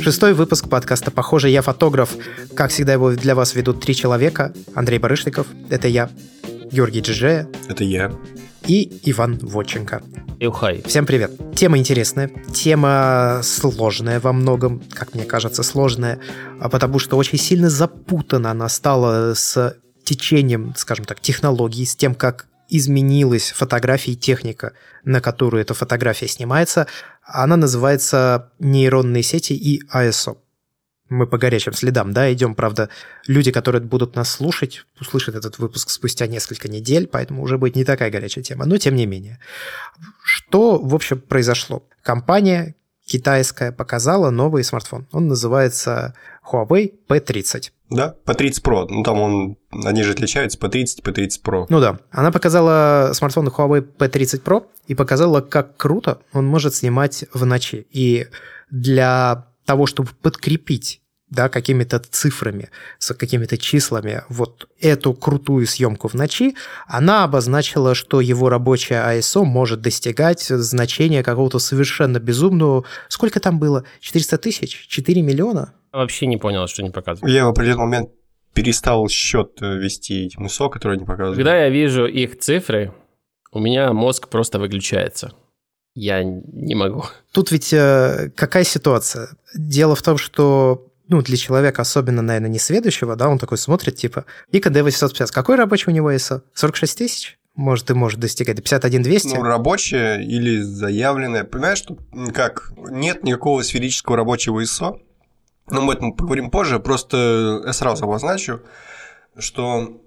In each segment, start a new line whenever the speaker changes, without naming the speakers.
Шестой выпуск подкаста «Похоже, я фотограф». Как всегда, его для вас ведут три человека. Андрей Барышников, это я. Георгий Джиджея.
Это я.
И Иван Водченко.
Юхай.
Всем привет. Тема интересная, тема сложная во многом, как мне кажется, сложная, а потому что очень сильно запутана она стала с течением, скажем так, технологий, с тем, как изменилась фотография и техника, на которую эта фотография снимается. Она называется нейронные сети и ISO. Мы по горячим следам, да, идем, правда, люди, которые будут нас слушать, услышат этот выпуск спустя несколько недель, поэтому уже будет не такая горячая тема, но тем не менее. Что, в общем, произошло? Компания китайская показала новый смартфон. Он называется Huawei P30.
Да, P30 Pro. Ну, там он, они же отличаются, P30, P30 Pro.
Ну да. Она показала смартфон Huawei P30 Pro и показала, как круто он может снимать в ночи. И для того, чтобы подкрепить да, какими-то цифрами, с какими-то числами вот эту крутую съемку в ночи, она обозначила, что его рабочая ISO может достигать значения какого-то совершенно безумного... Сколько там было? 400 тысяч? 4 миллиона?
Вообще не понял, что они показывают.
Я в определенный момент перестал счет э, вести этим ISO, которые они показывают.
Когда я вижу их цифры, у меня мозг просто выключается. Я не могу.
Тут ведь э, какая ситуация? Дело в том, что ну, для человека, особенно, наверное, не следующего, да, он такой смотрит, типа, Ика D850, какой рабочий у него ISO? 46 тысяч? Может, и может достигать до 51 200?
Ну, рабочая или заявленная. Понимаешь, что как? Нет никакого сферического рабочего ISO. Но мы об этом поговорим позже. Просто я сразу обозначу, что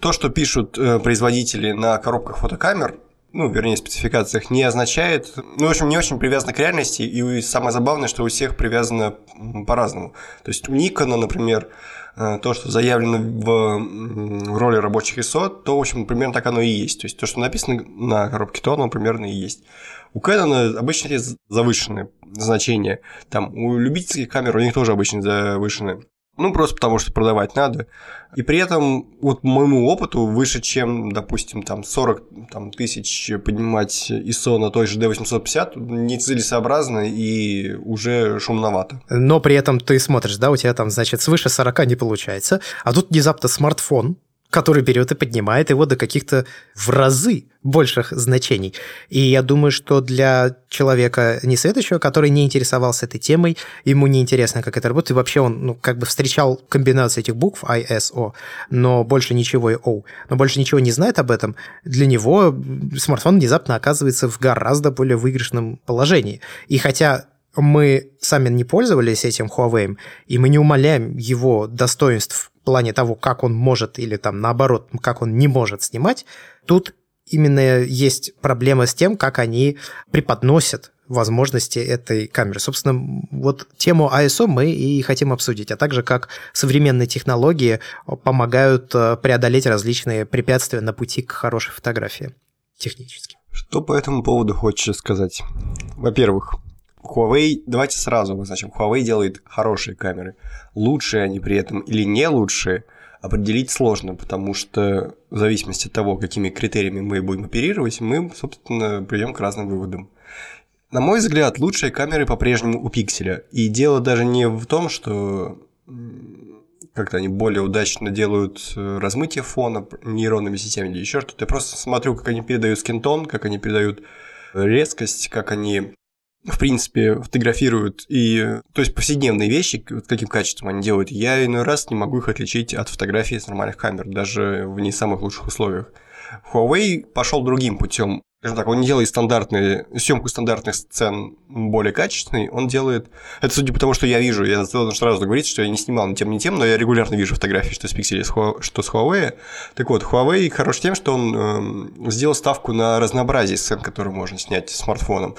то, что пишут э, производители на коробках фотокамер, ну, вернее, спецификациях, не означает, ну, в общем, не очень привязано к реальности, и самое забавное, что у всех привязано по-разному. То есть у Никона, например, э, то, что заявлено в роли рабочих ISO, то, в общем, примерно так оно и есть. То есть то, что написано на коробке, то оно примерно и есть. У Canon обычно есть завышенные значения. Там у любительских камер у них тоже обычно завышенные. Ну, просто потому что продавать надо. И при этом, вот моему опыту, выше, чем, допустим, там 40 там, тысяч поднимать ISO на той же D850, нецелесообразно и уже шумновато.
Но при этом ты смотришь, да, у тебя там, значит, свыше 40 не получается, а тут внезапно смартфон, который берет и поднимает его до каких-то в разы больших значений. И я думаю, что для человека не следующего, который не интересовался этой темой, ему не интересно, как это работает, и вообще он ну, как бы встречал комбинацию этих букв ISO, но больше ничего и O, но больше ничего не знает об этом, для него смартфон внезапно оказывается в гораздо более выигрышном положении. И хотя мы сами не пользовались этим Huawei, и мы не умаляем его достоинств в плане того, как он может или там наоборот, как он не может снимать, тут именно есть проблема с тем, как они преподносят возможности этой камеры. Собственно, вот тему ISO мы и хотим обсудить, а также как современные технологии помогают э, преодолеть различные препятствия на пути к хорошей фотографии технически.
Что по этому поводу хочешь сказать? Во-первых, Huawei, давайте сразу обозначим, Huawei делает хорошие камеры. Лучшие они при этом или не лучшие, определить сложно, потому что в зависимости от того, какими критериями мы будем оперировать, мы, собственно, придем к разным выводам. На мой взгляд, лучшие камеры по-прежнему у пикселя. И дело даже не в том, что как-то они более удачно делают э, размытие фона нейронными сетями или еще что-то. Я просто смотрю, как они передают скинтон, как они передают резкость, как они в принципе, фотографируют и, то есть, повседневные вещи, каким качеством они делают, я иной раз не могу их отличить от фотографий с нормальных камер, даже в не самых лучших условиях. Huawei пошел другим путем. Скажем так, он не делает стандартные, съемку стандартных сцен более качественной, он делает... Это судя по тому, что я вижу, я должен сразу говорить, что я не снимал ни тем, ни тем, но я регулярно вижу фотографии, что с Pixel, что с Huawei. Так вот, Huawei хорош тем, что он э, сделал ставку на разнообразие сцен, которые можно снять смартфоном.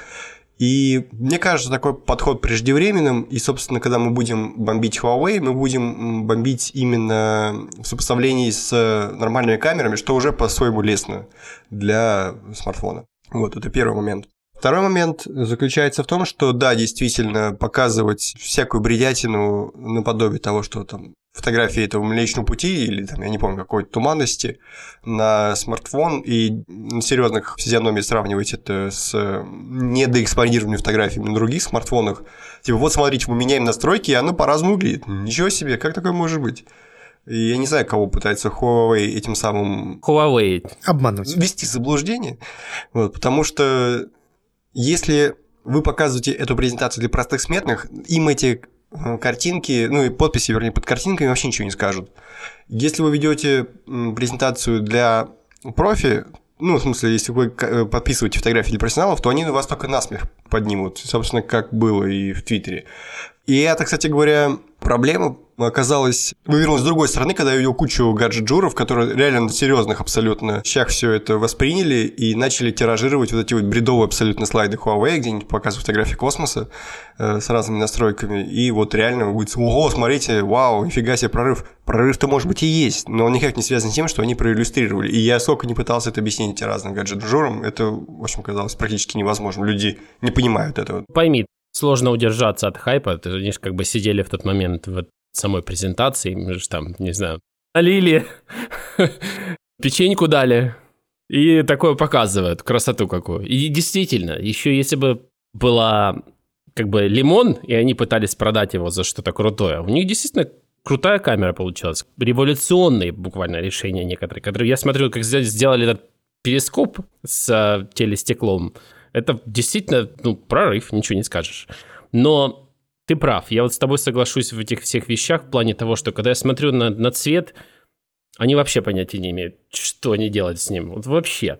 И мне кажется, такой подход преждевременным, и, собственно, когда мы будем бомбить Huawei, мы будем бомбить именно в сопоставлении с нормальными камерами, что уже по-своему лестно для смартфона. Вот, это первый момент. Второй момент заключается в том, что да, действительно, показывать всякую бредятину наподобие того, что там фотографии этого Млечного Пути или, там, я не помню, какой-то туманности на смартфон и на серьезных физиономиях сравнивать это с недоэкспонированными фотографиями на других смартфонах. Типа, вот смотрите, мы меняем настройки, и оно по-разному выглядит. Ничего себе, как такое может быть? И я не знаю, кого пытается Huawei этим самым...
Huawei.
Обмануть.
Ввести заблуждение. Вот, потому что если вы показываете эту презентацию для простых смертных, им эти картинки, ну и подписи, вернее, под картинками вообще ничего не скажут. Если вы ведете презентацию для профи, ну, в смысле, если вы э, подписываете фотографии для профессионалов, то они вас только насмех поднимут, собственно, как было и в Твиттере. И это, кстати говоря, проблема оказалось вывернулась с другой стороны, когда я увидел кучу гаджет-джуров, которые реально серьезных абсолютно щах все это восприняли и начали тиражировать вот эти вот бредовые абсолютно слайды Huawei, где они показывают фотографии космоса э, с разными настройками, и вот реально будет, ого, смотрите, вау, нифига себе прорыв. Прорыв-то, может быть, и есть, но он никак не связан с тем, что они проиллюстрировали. И я сколько не пытался это объяснить разным гаджет-джурам, это, в общем, казалось практически невозможно. Люди не понимают этого.
Пойми, сложно удержаться от хайпа. Они же как бы сидели в тот момент в самой презентации, мы же там, не знаю, налили, печеньку дали, и такое показывают, красоту какую. И действительно, еще если бы была как бы лимон, и они пытались продать его за что-то крутое, у них действительно крутая камера получилась. Революционные буквально решения некоторые, которые я смотрю, как сделали этот перископ с а, телестеклом. Это действительно, ну, прорыв, ничего не скажешь. Но ты прав. Я вот с тобой соглашусь в этих всех вещах в плане того, что когда я смотрю на, на цвет, они вообще понятия не имеют, что они делают с ним. Вот вообще.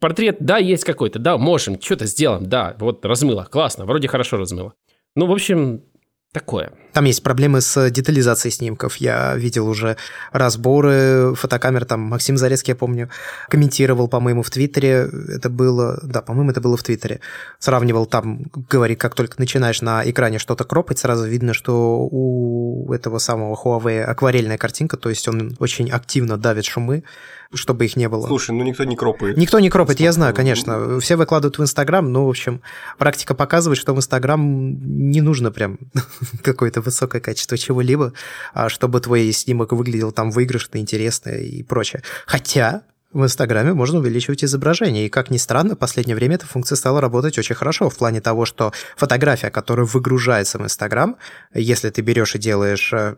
Портрет, да, есть какой-то, да, можем, что-то сделаем, да, вот размыло, классно, вроде хорошо размыло. Ну, в общем, такое.
Там есть проблемы с детализацией снимков. Я видел уже разборы фотокамер, там Максим Зарецкий, я помню, комментировал, по-моему, в Твиттере. Это было, да, по-моему, это было в Твиттере. Сравнивал там, говорит, как только начинаешь на экране что-то кропать, сразу видно, что у этого самого Huawei акварельная картинка, то есть он очень активно давит шумы, чтобы их не было.
Слушай, ну никто не кропает.
Никто не кропает, я знаю, конечно. Все выкладывают в Инстаграм, но, в общем, практика показывает, что в Инстаграм не нужно прям какое-то высокое качество чего-либо, а чтобы твой снимок выглядел там выигрышно, интересно и прочее. Хотя в Инстаграме можно увеличивать изображение. И, как ни странно, в последнее время эта функция стала работать очень хорошо в плане того, что фотография, которая выгружается в Инстаграм, если ты берешь и делаешь э,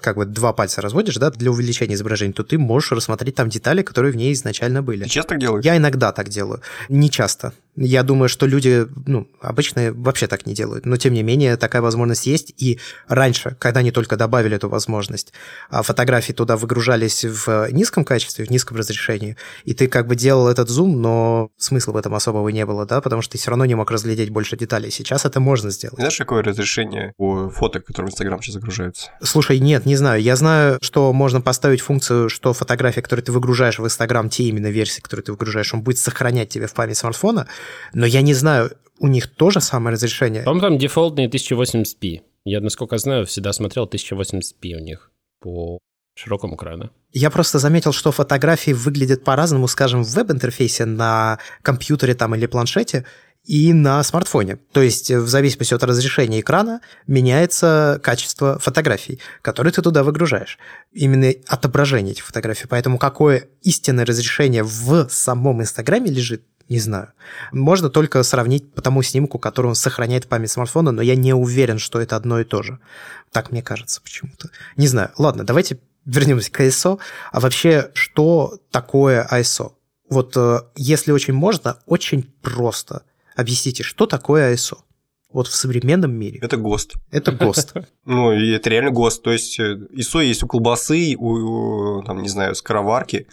как бы два пальца разводишь, да, для увеличения изображения, то ты можешь рассмотреть там детали, которые в ней изначально были.
Ты часто так делаешь?
Я иногда так делаю. Не часто. Я думаю, что люди, ну, обычно вообще так не делают. Но, тем не менее, такая возможность есть. И раньше, когда они только добавили эту возможность, а фотографии туда выгружались в низком качестве, в низком разрешении, и ты как бы делал этот зум, но смысла в этом особого не было, да, потому что ты все равно не мог разглядеть больше деталей. Сейчас это можно сделать.
Знаешь, какое разрешение у фоток, которые в Инстаграм сейчас загружаются?
Слушай, нет, не знаю. Я знаю, что можно поставить функцию, что фотография, которую ты выгружаешь в Инстаграм, те именно версии, которые ты выгружаешь, он будет сохранять тебе в память смартфона, но я не знаю, у них тоже самое разрешение?
По-моему, там дефолтные 1080p. Я, насколько знаю, всегда смотрел 1080p у них по широкому экрану.
Я просто заметил, что фотографии выглядят по-разному, скажем, в веб-интерфейсе на компьютере там или планшете, и на смартфоне. То есть в зависимости от разрешения экрана меняется качество фотографий, которые ты туда выгружаешь. Именно отображение этих фотографий. Поэтому какое истинное разрешение в самом Инстаграме лежит, не знаю. Можно только сравнить по тому снимку, который он сохраняет память смартфона, но я не уверен, что это одно и то же. Так мне кажется почему-то. Не знаю. Ладно, давайте вернемся к ISO. А вообще, что такое ISO? Вот э, если очень можно, очень просто. Объясните, что такое ISO? Вот в современном мире.
Это ГОСТ.
Это ГОСТ.
Ну, это реально ГОСТ. То есть э, ISO есть у колбасы, у, там, не знаю, скороварки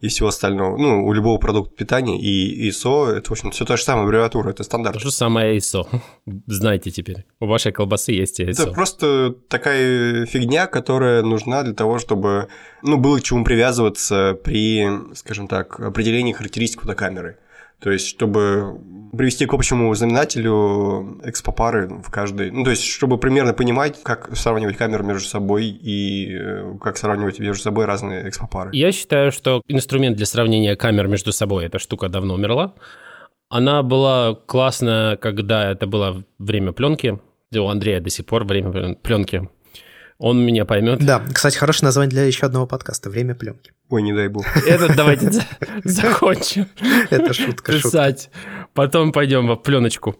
и всего остального. Ну, у любого продукта питания. И ISO – это, в общем, все та же самая аббревиатура, это стандарт.
То же самое ISO. Знаете теперь. У вашей колбасы есть ISO.
Это просто такая фигня, которая нужна для того, чтобы ну, было к чему привязываться при, скажем так, определении характеристик фотокамеры. То есть, чтобы привести к общему знаменателю экспопары в каждой... Ну, то есть, чтобы примерно понимать, как сравнивать камеры между собой и э, как сравнивать между собой разные экспопары.
Я считаю, что инструмент для сравнения камер между собой, эта штука давно умерла. Она была классная, когда это было время пленки. У Андрея до сих пор время пленки. Он меня поймет.
Да, кстати, хорошее название для еще одного подкаста «Время пленки».
Ой, не дай бог.
Этот давайте закончим.
Это шутка,
Писать. Потом пойдем в пленочку.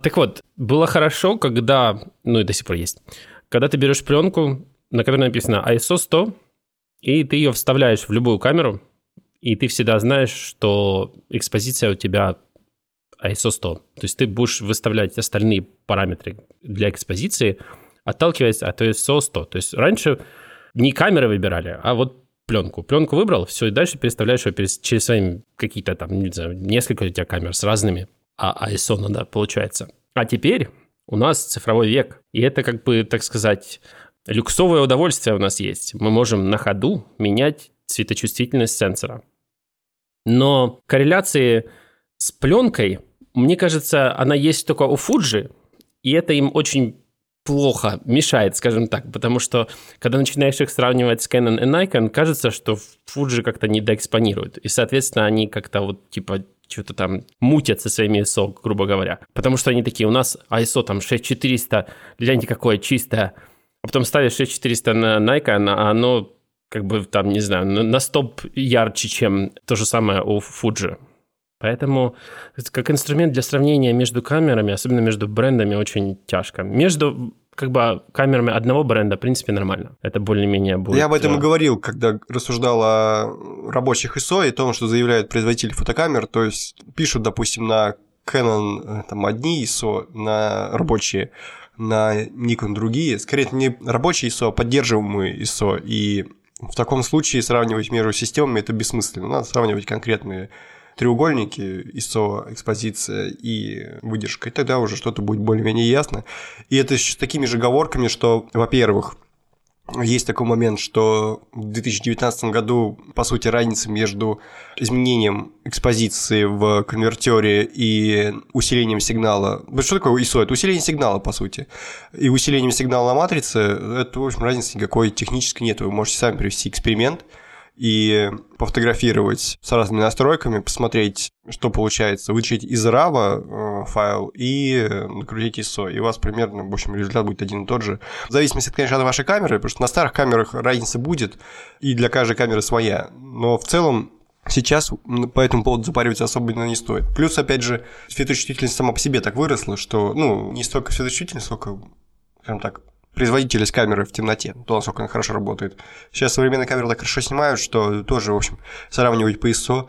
Так вот, было хорошо, когда, ну и до сих пор есть, когда ты берешь пленку, на которой написано ISO 100, и ты ее вставляешь в любую камеру, и ты всегда знаешь, что экспозиция у тебя ISO 100. То есть ты будешь выставлять остальные параметры для экспозиции, отталкиваясь от ISO 100. То есть раньше не камеры выбирали, а вот пленку. Пленку выбрал, все, и дальше переставляешь ее через свои какие-то там, не знаю, несколько у тебя камер с разными, а ISO надо, получается. А теперь у нас цифровой век, и это как бы, так сказать, люксовое удовольствие у нас есть. Мы можем на ходу менять цветочувствительность сенсора. Но корреляции с пленкой, мне кажется, она есть только у Fuji, и это им очень плохо мешает, скажем так, потому что когда начинаешь их сравнивать с Canon и Nikon, кажется, что Fuji как-то недоэкспонируют, и, соответственно, они как-то вот типа что-то там мутят со своими ISO, грубо говоря. Потому что они такие, у нас ISO там 6400, гляньте какое чистое. А потом ставишь 6400 на Nikon, а оно как бы там, не знаю, на стоп ярче, чем то же самое у Fuji. Поэтому как инструмент для сравнения между камерами, особенно между брендами, очень тяжко. Между как бы камерами одного бренда, в принципе, нормально. Это более-менее будет...
Я об этом и говорил, когда рассуждал о рабочих ISO и том, что заявляют производители фотокамер. То есть пишут, допустим, на Canon э, там одни ISO, на рабочие, на Nikon другие. Скорее, это не рабочие ISO, а поддерживаемые ISO. И в таком случае сравнивать между системами это бессмысленно. Надо сравнивать конкретные треугольники, ISO, экспозиция и выдержка, и тогда уже что-то будет более-менее ясно. И это с такими же оговорками, что, во-первых, есть такой момент, что в 2019 году, по сути, разница между изменением экспозиции в конвертере и усилением сигнала... Что такое ISO? Это усиление сигнала, по сути. И усилением сигнала на матрице, это, в общем, разницы никакой технической нет. Вы можете сами провести эксперимент – и пофотографировать с разными настройками, посмотреть, что получается, вычесть из RAW э, файл и накрутить ISO, и у вас примерно, в общем, результат будет один и тот же. В зависимости, конечно, от вашей камеры, потому что на старых камерах разница будет, и для каждой камеры своя, но в целом Сейчас по этому поводу запариваться особо не стоит. Плюс, опять же, светочувствительность сама по себе так выросла, что, ну, не столько светочувствительность, сколько, скажем так, производительность камеры в темноте, то, насколько она хорошо работает. Сейчас современные камеры так хорошо снимают, что тоже, в общем, сравнивать по ISO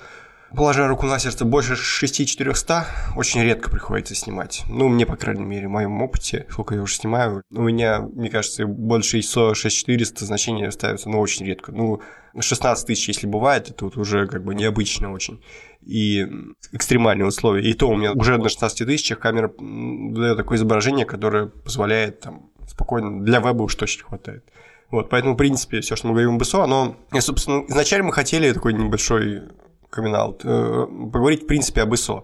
Положа руку на сердце, больше 6400 очень редко приходится снимать. Ну, мне, по крайней мере, в моем опыте, сколько я уже снимаю, у меня, мне кажется, больше ISO 6400 значения ставятся, но очень редко. Ну, 16 тысяч, если бывает, это вот уже как бы необычно очень. И экстремальные условия. И то у меня уже на 16 тысячах камера дает такое изображение, которое позволяет там спокойно, для веба уж точно хватает. Вот, поэтому, в принципе, все, что мы говорим об ISO, оно... И, собственно, изначально мы хотели такой небольшой камин э, поговорить, в принципе, об ISO.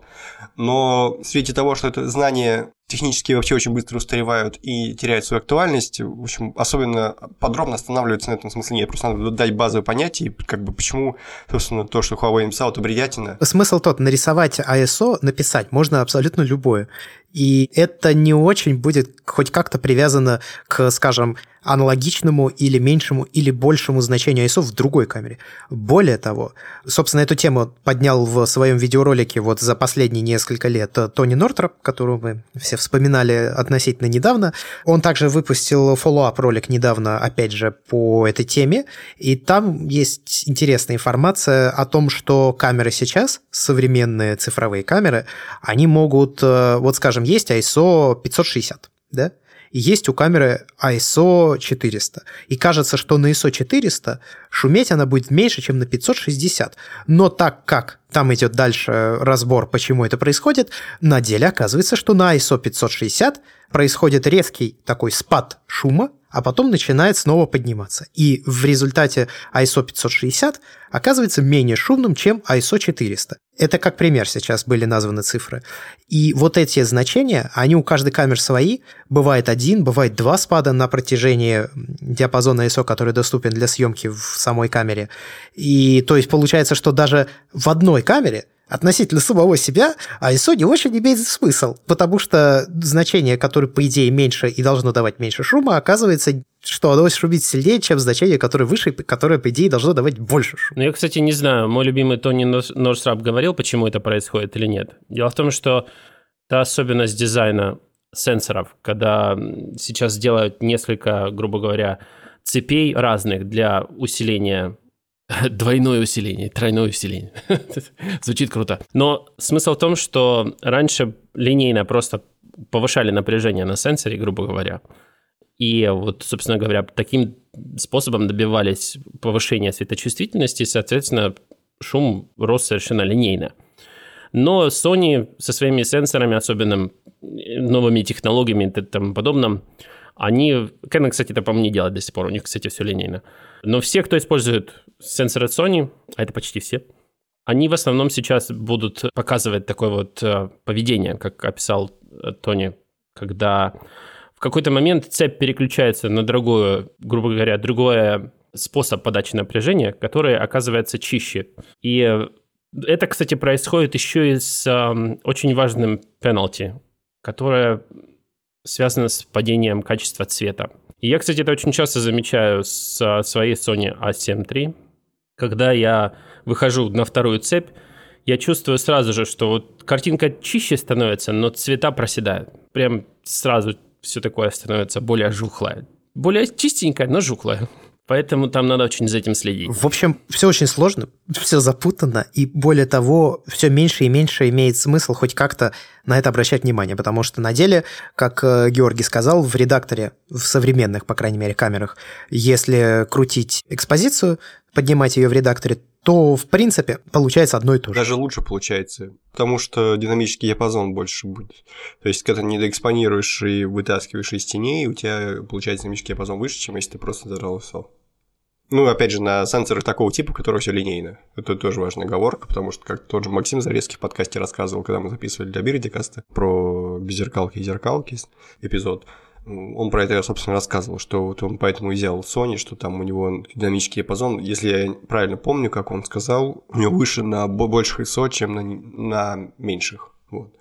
Но в свете того, что это знания технические вообще очень быстро устаревают и теряют свою актуальность, в общем, особенно подробно останавливаться на этом смысле нет. Просто надо дать базовое понятие, как бы почему, собственно, то, что Huawei написал, это бредятина.
Смысл тот, нарисовать ISO, написать можно абсолютно любое. И это не очень будет хоть как-то привязано к, скажем, аналогичному или меньшему или большему значению ISO в другой камере. Более того, собственно, эту тему поднял в своем видеоролике вот за последние несколько лет Тони Нортроп, которого мы все вспоминали относительно недавно. Он также выпустил follow-up ролик недавно, опять же, по этой теме, и там есть интересная информация о том, что камеры сейчас, современные цифровые камеры, они могут, э, вот скажем, есть ISO 560, да, и есть у камеры ISO 400. И кажется, что на ISO 400 шуметь она будет меньше, чем на 560. Но так как там идет дальше разбор, почему это происходит, на деле оказывается, что на ISO 560 происходит резкий такой спад шума, а потом начинает снова подниматься. И в результате ISO 560 оказывается менее шумным, чем ISO 400. Это как пример сейчас были названы цифры. И вот эти значения, они у каждой камеры свои. Бывает один, бывает два спада на протяжении диапазона ISO, который доступен для съемки в самой камере. И то есть получается, что даже в одной камере относительно самого себя, а ISO не очень имеет смысл, потому что значение, которое, по идее, меньше и должно давать меньше шума, оказывается, что оно шумит сильнее, чем значение, которое выше, которое, по идее, должно давать больше шума.
Ну, я, кстати, не знаю, мой любимый Тони Норсрап говорил, почему это происходит или нет. Дело в том, что та особенность дизайна сенсоров, когда сейчас делают несколько, грубо говоря, цепей разных для усиления Двойное усиление, тройное усиление. Звучит круто. Но смысл в том, что раньше линейно просто повышали напряжение на сенсоре, грубо говоря. И вот, собственно говоря, таким способом добивались повышения светочувствительности, и, соответственно, шум рос совершенно линейно. Но Sony со своими сенсорами, особенно новыми технологиями и тому подобным, они... Canon, кстати, это, по-моему, не делает до сих пор. У них, кстати, все линейно. Но все, кто использует сенсоры Sony, а это почти все, они в основном сейчас будут показывать такое вот э, поведение, как описал э, Тони, когда в какой-то момент цепь переключается на другую, грубо говоря, другой способ подачи напряжения, который оказывается чище. И это, кстати, происходит еще и с э, очень важным пенальти, которое связано с падением качества цвета. И я, кстати, это очень часто замечаю с своей Sony A7 III, когда я выхожу на вторую цепь, я чувствую сразу же, что вот картинка чище становится, но цвета проседают. Прям сразу все такое становится более жухлое. Более чистенькое, но жухлое. Поэтому там надо очень за этим следить.
В общем, все очень сложно, все запутано, и более того, все меньше и меньше имеет смысл хоть как-то на это обращать внимание, потому что на деле, как э, Георгий сказал, в редакторе, в современных, по крайней мере, камерах, если крутить экспозицию, поднимать ее в редакторе, то, в принципе, получается одно и то же.
Даже лучше получается, потому что динамический диапазон больше будет. То есть, когда ты не доэкспонируешь и вытаскиваешь из теней, у тебя получается динамический диапазон выше, чем если ты просто зажал все. Ну, опять же, на сенсорах такого типа, которые все линейно. Это тоже важная оговорка, потому что, как тот же Максим Зарезкий в подкасте рассказывал, когда мы записывали для Бирдикаста про беззеркалки и зеркалки эпизод, он про это, собственно, рассказывал, что вот он поэтому взял Sony, что там у него динамический диапазон. Если я правильно помню, как он сказал, у него выше на больших ISO, чем на, на меньших. Вот.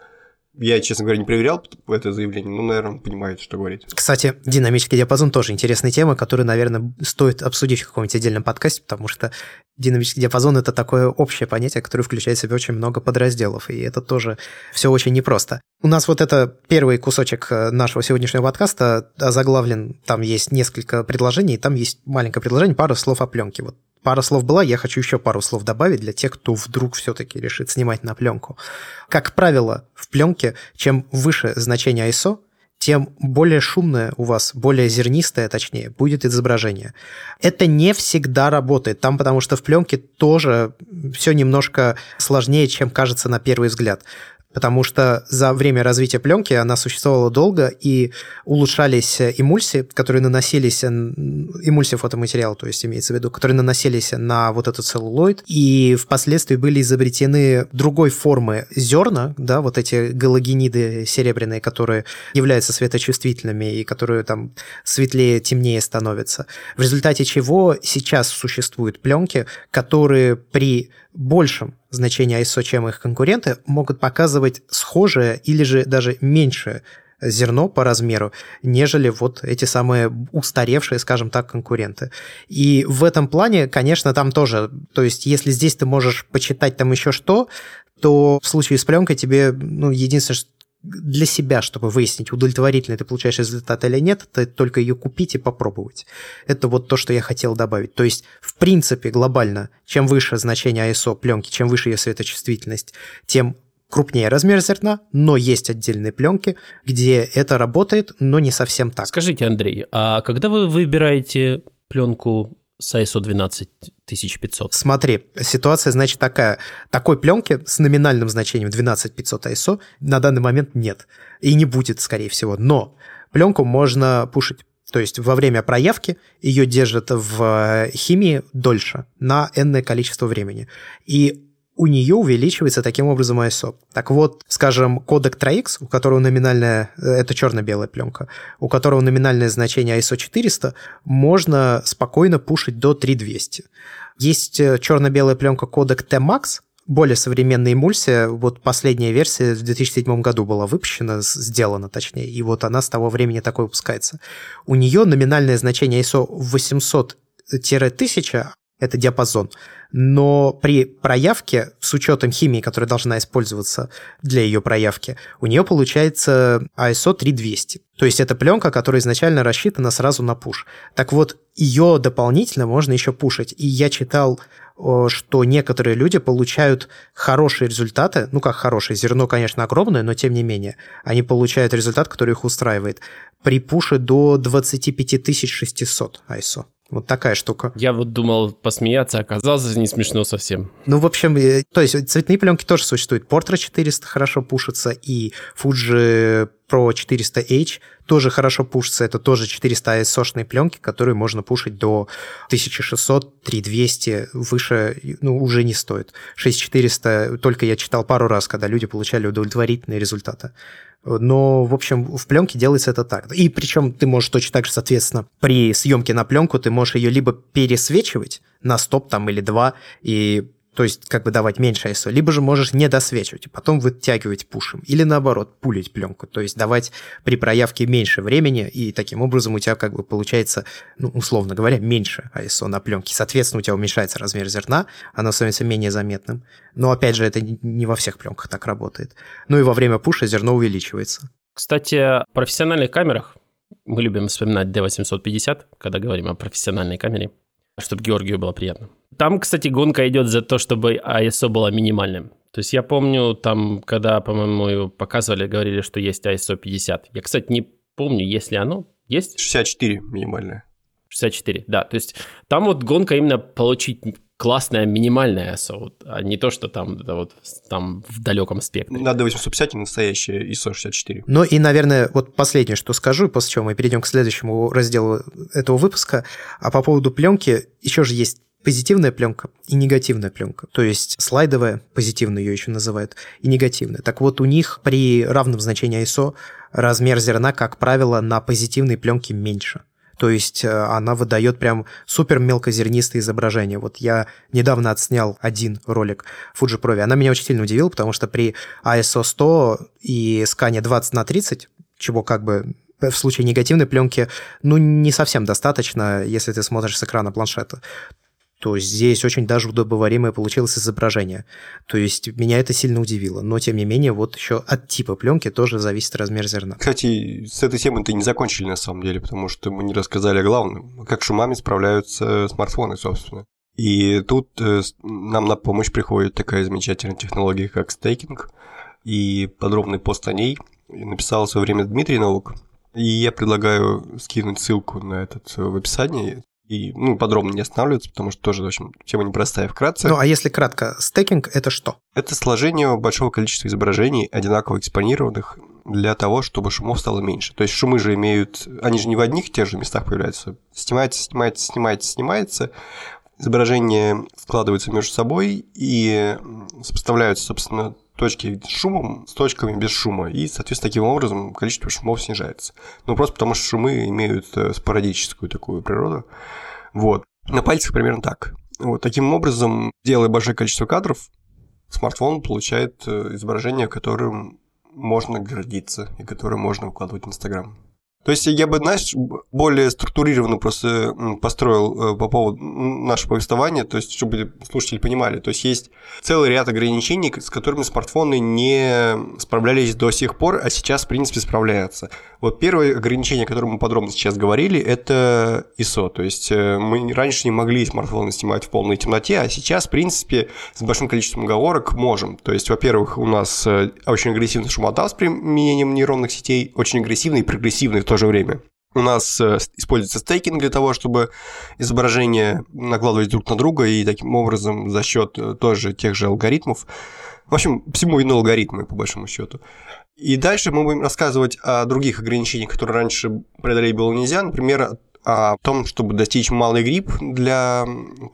Я, честно говоря, не проверял это заявление, но, наверное, понимаете, что говорит.
Кстати, динамический диапазон тоже интересная тема, которую, наверное, стоит обсудить в каком-нибудь отдельном подкасте, потому что динамический диапазон – это такое общее понятие, которое включает в себя очень много подразделов, и это тоже все очень непросто. У нас вот это первый кусочек э, нашего сегодняшнего подкаста заглавлен, там есть несколько предложений, там есть маленькое предложение, пара слов о пленке. Вот пара слов была, я хочу еще пару слов добавить для тех, кто вдруг все-таки решит снимать на пленку. Как правило, в пленке, чем выше значение ISO, тем более шумное у вас, более зернистое, точнее, будет изображение. Это не всегда работает там, потому что в пленке тоже все немножко сложнее, чем кажется на первый взгляд потому что за время развития пленки она существовала долго, и улучшались эмульсии, которые наносились, эмульсии фотоматериала, то есть имеется в виду, которые наносились на вот этот целлулоид, и впоследствии были изобретены другой формы зерна, да, вот эти галогениды серебряные, которые являются светочувствительными и которые там светлее, темнее становятся. В результате чего сейчас существуют пленки, которые при большем значении ISO, чем их конкуренты, могут показывать схожее или же даже меньшее зерно по размеру, нежели вот эти самые устаревшие, скажем так, конкуренты. И в этом плане, конечно, там тоже, то есть если здесь ты можешь почитать там еще что, то в случае с пленкой тебе, ну, единственное, для себя, чтобы выяснить, удовлетворительный ты получаешь результат или нет, это только ее купить и попробовать. Это вот то, что я хотел добавить. То есть, в принципе, глобально, чем выше значение ISO пленки, чем выше ее светочувствительность, тем крупнее размер зерна, но есть отдельные пленки, где это работает, но не совсем так.
Скажите, Андрей, а когда вы выбираете пленку с ISO 12500.
Смотри, ситуация, значит, такая. Такой пленки с номинальным значением 12500 ISO на данный момент нет. И не будет, скорее всего. Но пленку можно пушить. То есть во время проявки ее держат в химии дольше, на энное количество времени. И у нее увеличивается таким образом ISO. Так вот, скажем, кодек 3X, у которого номинальная, э, это черно-белая пленка, у которого номинальное значение ISO 400, можно спокойно пушить до 3200. Есть э, черно-белая пленка кодек T-Max, более современная эмульсия, вот последняя версия в 2007 году была выпущена, сделана точнее, и вот она с того времени такой выпускается. У нее номинальное значение ISO 800-1000, это диапазон, но при проявке, с учетом химии, которая должна использоваться для ее проявки, у нее получается ISO 3200. То есть это пленка, которая изначально рассчитана сразу на пуш. Так вот, ее дополнительно можно еще пушить. И я читал, что некоторые люди получают хорошие результаты, ну как хорошие, зерно, конечно, огромное, но тем не менее, они получают результат, который их устраивает, при пуше до 25600 ISO. Вот такая штука.
Я вот думал посмеяться, оказалось не смешно совсем.
Ну, в общем, э, то есть цветные пленки тоже существуют. Portra 400 хорошо пушится, и Fuji Pro 400H тоже хорошо пушится. Это тоже 400 ISO-шные пленки, которые можно пушить до 1600, 3200, выше ну, уже не стоит. 6400 только я читал пару раз, когда люди получали удовлетворительные результаты. Но, в общем, в пленке делается это так. И причем ты можешь точно так же, соответственно, при съемке на пленку ты можешь ее либо пересвечивать на стоп там или два, и то есть как бы давать меньше ISO, либо же можешь не досвечивать, и потом вытягивать пушем, или наоборот, пулить пленку, то есть давать при проявке меньше времени, и таким образом у тебя как бы получается, ну, условно говоря, меньше ISO на пленке. Соответственно, у тебя уменьшается размер зерна, оно становится менее заметным. Но опять же, это не во всех пленках так работает. Ну и во время пуша зерно увеличивается.
Кстати, в профессиональных камерах мы любим вспоминать D850, когда говорим о профессиональной камере чтобы Георгию было приятно. Там, кстати, гонка идет за то, чтобы ISO было минимальным. То есть я помню, там, когда, по-моему, показывали, говорили, что есть ISO 50. Я, кстати, не помню, есть ли оно. Есть?
64 минимальное.
64, да. То есть там вот гонка именно получить классная минимальная ISO, вот, а не то, что там, да, вот, там в далеком спектре.
Надо 850 и настоящая ISO 64.
Ну и, наверное, вот последнее, что скажу, после чего мы перейдем к следующему разделу этого выпуска. А по поводу пленки еще же есть позитивная пленка и негативная пленка. То есть слайдовая, позитивно ее еще называют, и негативная. Так вот, у них при равном значении ISO размер зерна, как правило, на позитивной пленке меньше. То есть э, она выдает прям супер мелкозернистые изображения. Вот я недавно отснял один ролик Fuji Pro, она меня очень сильно удивила, потому что при ISO 100 и скане 20 на 30, чего как бы в случае негативной пленки, ну, не совсем достаточно, если ты смотришь с экрана планшета то здесь очень даже удобоваримое получилось изображение. То есть меня это сильно удивило. Но, тем не менее, вот еще от типа пленки тоже зависит размер зерна.
Кстати, с этой темой ты не закончили на самом деле, потому что мы не рассказали о главном. Как шумами справляются смартфоны, собственно. И тут э, нам на помощь приходит такая замечательная технология, как стейкинг. И подробный пост о ней написал в свое время Дмитрий Новок. И я предлагаю скинуть ссылку на этот в описании и ну, подробно не останавливаться, потому что тоже, в общем, тема непростая вкратце.
Ну, а если кратко, стекинг – это что?
Это сложение большого количества изображений, одинаково экспонированных, для того, чтобы шумов стало меньше. То есть шумы же имеют... Они же не в одних тех же местах появляются. Снимается, снимается, снимается, снимается. Изображения складываются между собой и сопоставляются, собственно, точки с шумом с точками без шума, и, соответственно, таким образом количество шумов снижается. Ну, просто потому что шумы имеют э, спорадическую такую природу. Вот. На пальцах примерно так. Вот таким образом, делая большое количество кадров, смартфон получает э, изображение, которым можно гордиться и которое можно выкладывать в Инстаграм. То есть я бы, знаешь, более структурированно просто построил э, по поводу нашего повествования, то есть чтобы слушатели понимали. То есть есть целый ряд ограничений, с которыми смартфоны не справлялись до сих пор, а сейчас, в принципе, справляются. Вот первое ограничение, о котором мы подробно сейчас говорили, это ISO. То есть э, мы раньше не могли смартфоны снимать в полной темноте, а сейчас, в принципе, с большим количеством оговорок можем. То есть, во-первых, у нас э, очень агрессивный шумота с применением нейронных сетей, очень агрессивный и прогрессивный в то же время. У нас э, используется стейкинг для того, чтобы изображения накладывать друг на друга, и таким образом за счет э, тоже тех же алгоритмов. В общем, всему видны алгоритмы, по большому счету. И дальше мы будем рассказывать о других ограничениях, которые раньше преодолеть было нельзя. Например, о том, чтобы достичь малый грипп для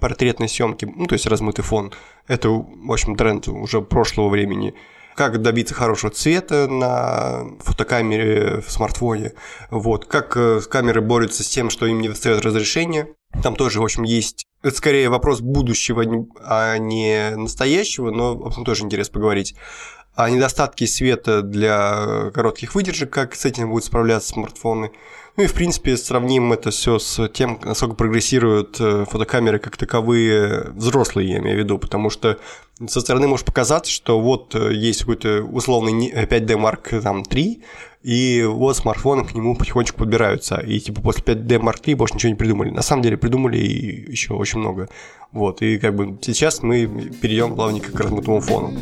портретной съемки, ну, то есть размытый фон. Это, в общем, тренд уже прошлого времени как добиться хорошего цвета на фотокамере в смартфоне, вот, как э, камеры борются с тем, что им не достает разрешения. Там тоже, в общем, есть это скорее вопрос будущего, а не настоящего, но об этом тоже интересно поговорить. А недостатки света для коротких выдержек, как с этим будут справляться смартфоны. Ну и, в принципе, сравним это все с тем, насколько прогрессируют э, фотокамеры как таковые, взрослые, я имею в виду, потому что со стороны может показаться, что вот э, есть какой-то условный 5D Mark там, 3, и вот смартфоны к нему потихонечку подбираются. И типа после 5D Mark III больше ничего не придумали. На самом деле придумали еще очень много. Вот, и как бы сейчас мы перейдем плавненько к размытому фону.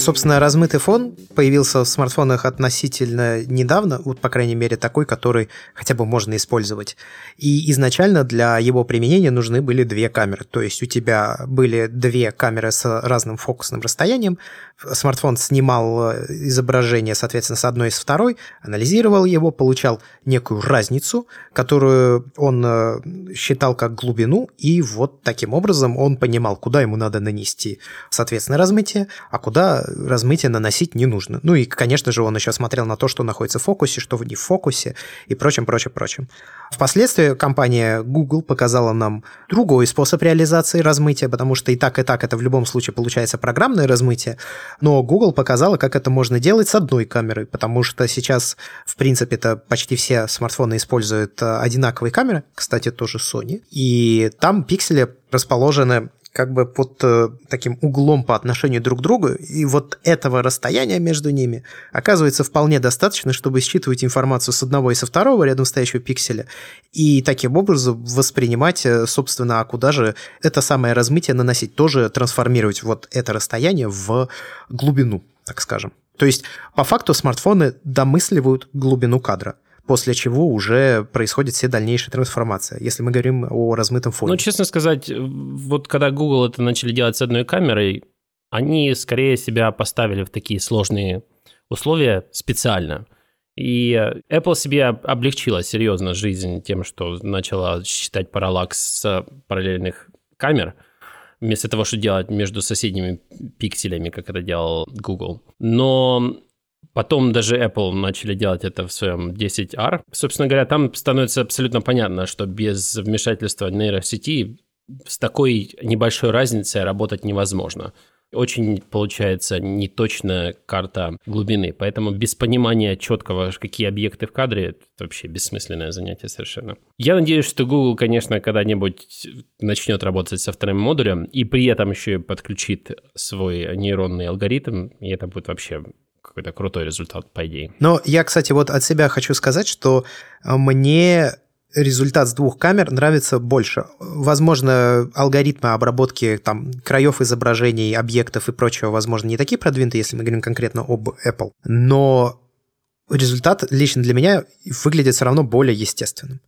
Собственно, размытый фон появился в смартфонах относительно недавно, вот, по крайней мере, такой, который хотя бы можно использовать. И изначально для его применения нужны были две камеры. То есть у тебя были две камеры с разным фокусным расстоянием. Смартфон снимал э, изображение, соответственно, с одной и с второй, анализировал его, получал некую разницу, которую он э, считал как глубину, и вот таким образом он понимал, куда ему надо нанести, соответственно, размытие, а куда размытие наносить не нужно. Ну и, конечно же, он еще смотрел на то, что находится в фокусе, что не в фокусе и прочим, прочим, прочим. Впоследствии компания Google показала нам другой способ реализации размытия, потому что и так, и так это в любом случае получается программное размытие, но Google показала, как это можно делать с одной камерой, потому что сейчас, в принципе, это почти все смартфоны используют э, одинаковые камеры, кстати, тоже Sony, и там пиксели расположены как бы под э, таким углом по отношению друг к другу, и вот этого расстояния между ними оказывается вполне достаточно, чтобы считывать информацию с одного и со второго рядом стоящего пикселя, и таким образом воспринимать, э, собственно, а куда же это самое размытие наносить, тоже трансформировать вот это расстояние в глубину, так скажем. То есть, по факту, смартфоны домысливают глубину кадра – после чего уже происходит все дальнейшие трансформации, если мы говорим о размытом фоне.
Ну, честно сказать, вот когда Google это начали делать с одной камерой, они скорее себя поставили в такие сложные условия специально. И Apple себе облегчила серьезно жизнь тем, что начала считать параллакс с параллельных камер, вместо того, что делать между соседними пикселями, как это делал Google. Но Потом даже Apple начали делать это в своем 10R. Собственно говоря, там становится абсолютно понятно, что без вмешательства нейросети с такой небольшой разницей работать невозможно. Очень получается неточная карта глубины, поэтому без понимания четкого, какие объекты в кадре, это вообще бессмысленное занятие совершенно. Я надеюсь, что Google, конечно, когда-нибудь начнет работать со вторым модулем и при этом еще и подключит свой нейронный алгоритм, и это будет вообще какой-то крутой результат, по идее.
Но я, кстати, вот от себя хочу сказать, что э, мне результат с двух камер нравится больше. Возможно, алгоритмы обработки там, краев изображений, объектов и прочего, возможно, не такие продвинутые, если мы говорим конкретно об Apple. Но результат лично для меня выглядит все равно более естественным.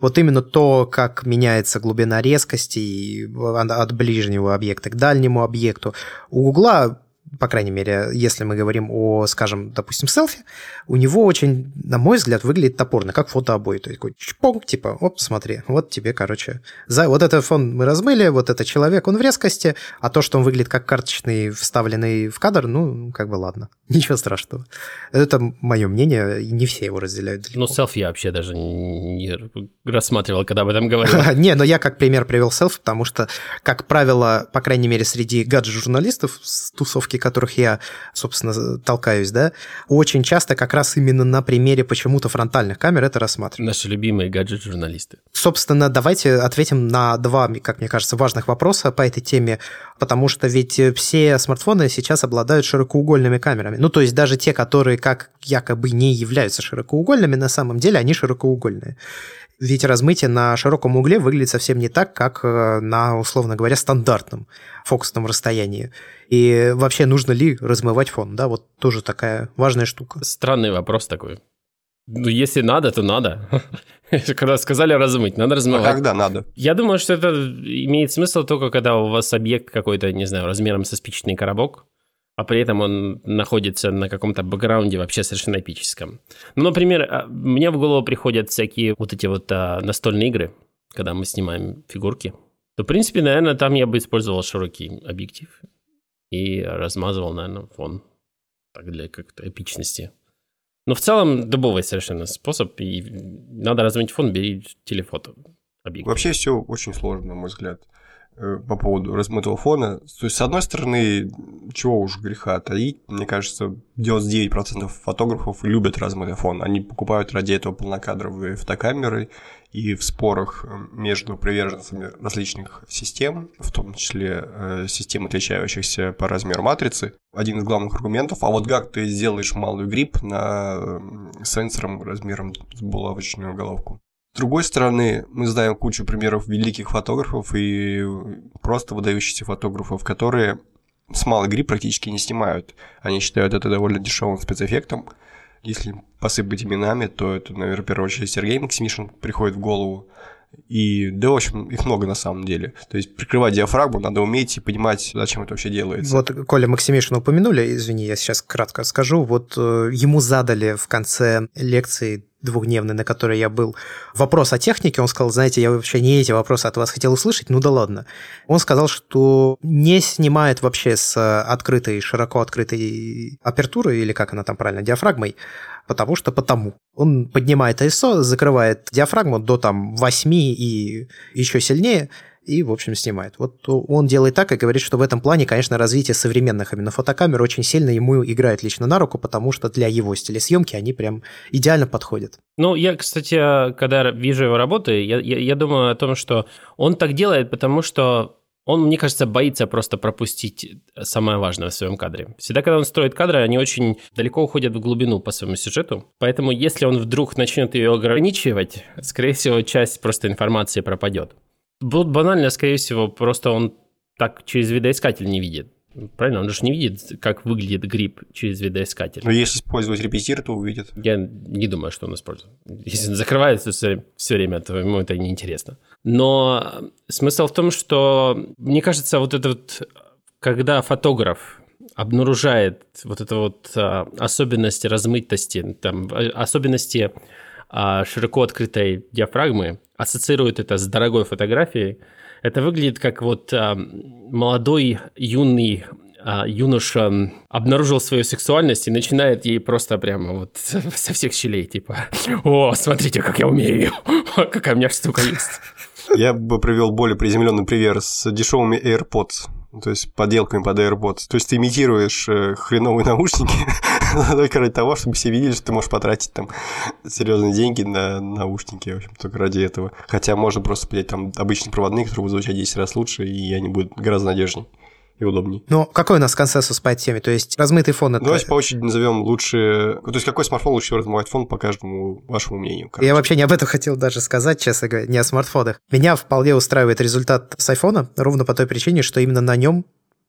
Вот именно то, как меняется глубина резкости от ближнего объекта к дальнему объекту. У Гугла по крайней мере, если мы говорим о, скажем, допустим, селфи, у него очень, на мой взгляд, выглядит топорно, как фотообои. То есть такой чпонг, типа, оп, смотри, вот тебе, короче, за вот этот фон мы размыли, вот этот человек, он в резкости, а то, что он выглядит как карточный, вставленный в кадр, ну, как бы ладно, ничего страшного. Это мое мнение, не все его разделяют.
Далеко. Ну, селфи я вообще даже не рассматривал, когда об этом говорил.
не, но я как пример привел селфи, потому что, как правило, по крайней мере, среди гаджет-журналистов с тусовки которых я, собственно, толкаюсь, да, очень часто как раз именно на примере почему-то фронтальных камер это рассматривают.
Наши любимые гаджет-журналисты.
Собственно, давайте ответим на два, как мне кажется, важных вопроса по этой теме, потому что ведь все смартфоны сейчас обладают широкоугольными камерами. Ну, то есть даже те, которые как якобы не являются широкоугольными, на самом деле они широкоугольные. Ведь размытие на широком угле выглядит совсем не так, как э, на, условно говоря, стандартном фокусном расстоянии. И вообще нужно ли размывать фон, да, вот тоже такая важная штука.
Странный вопрос такой. Ну, если надо, то надо. Когда сказали размыть, надо размывать.
А когда надо?
Я думаю, что это имеет смысл только когда у вас объект какой-то, не знаю, размером со спичечный коробок, а при этом он находится на каком-то бэкграунде вообще совершенно эпическом. Ну, например, а, мне в голову приходят всякие вот эти вот а, настольные игры, когда мы снимаем фигурки. То, в принципе, наверное, там я бы использовал широкий объектив и размазывал, наверное, фон. Так, для как-то эпичности. Но в целом дубовый совершенно способ, и надо размыть фон, бери телефото.
Объект. Вообще все очень сложно, на мой взгляд. Э, по поводу размытого фона. То есть, с одной стороны, чего уж греха таить, мне кажется, 99% фотографов любят размытый фон. Они покупают ради этого полнокадровые фотокамеры, и в спорах э, между приверженцами различных систем, в том числе э, систем, отличающихся по размеру матрицы, один из главных аргументов, а вот как ты сделаешь малый грипп на сенсором размером с булавочную головку. Другой стороны, мы знаем кучу примеров великих фотографов и просто выдающихся фотографов, которые с малой игры практически не снимают. Они считают это довольно дешевым спецэффектом. Если посыпать именами, то это, наверное, в первую очередь Сергей Максимишин приходит в голову. И, да, в общем, их много на самом деле. То есть прикрывать диафрагму надо уметь и понимать, зачем это вообще делается.
Вот Коля Максимишина упомянули, извини, я сейчас кратко скажу. Вот э, ему задали в конце лекции двухдневный, на которой я был, вопрос о технике, он сказал, знаете, я вообще не эти вопросы от вас хотел услышать, ну да ладно. Он сказал, что не снимает вообще с открытой, широко открытой апертуры, или как она там правильно, диафрагмой, потому что потому. Он поднимает ISO, закрывает диафрагму до там 8 и еще сильнее, и, в общем, снимает. Вот он делает так и говорит, что в этом плане, конечно, развитие современных именно фотокамер очень сильно ему играет лично на руку, потому что для его стиля съемки они прям идеально подходят.
Ну, я, кстати, когда вижу его работы, я, я, я думаю о том, что он так делает, потому что он, мне кажется, боится просто пропустить самое важное в своем кадре. Всегда, когда он строит кадры, они очень далеко уходят в глубину по своему сюжету. Поэтому, если он вдруг начнет ее ограничивать, скорее всего, часть просто информации пропадет. Будет банально, скорее всего, просто он так через видоискатель не видит. Правильно, он же не видит, как выглядит гриб через видоискатель.
Но если использовать репетир, то увидит.
Я не думаю, что он использует. Если он закрывается все, все время, то ему это неинтересно. Но смысл в том, что, мне кажется, вот это вот, когда фотограф обнаружает вот это вот а, особенности размытости, там, а, особенности а, широко открытой диафрагмы, ассоциирует это с дорогой фотографией, это выглядит как вот а, молодой юный а, юноша обнаружил свою сексуальность и начинает ей просто прямо вот со всех щелей, типа, о, смотрите, как я умею, какая у меня штука есть.
Я бы привел более приземленный пример с дешевыми AirPods, то есть поделками под AirPods. То есть ты имитируешь э, хреновые наушники только ради того, чтобы все видели, что ты можешь потратить там серьезные деньги на наушники, в общем, только ради этого. Хотя можно просто взять там обычные проводные, которые будут звучать 10 раз лучше, и они будут гораздо надежнее и удобней.
Ну, какой у нас консенсус по этой теме? То есть размытый фон это...
Ну, давайте по очереди назовем лучше... То есть какой смартфон лучше всего размывать фон по каждому вашему мнению?
Короче. Я вообще не об этом хотел даже сказать, честно говоря, не о смартфонах. Меня вполне устраивает результат с айфона, ровно по той причине, что именно на нем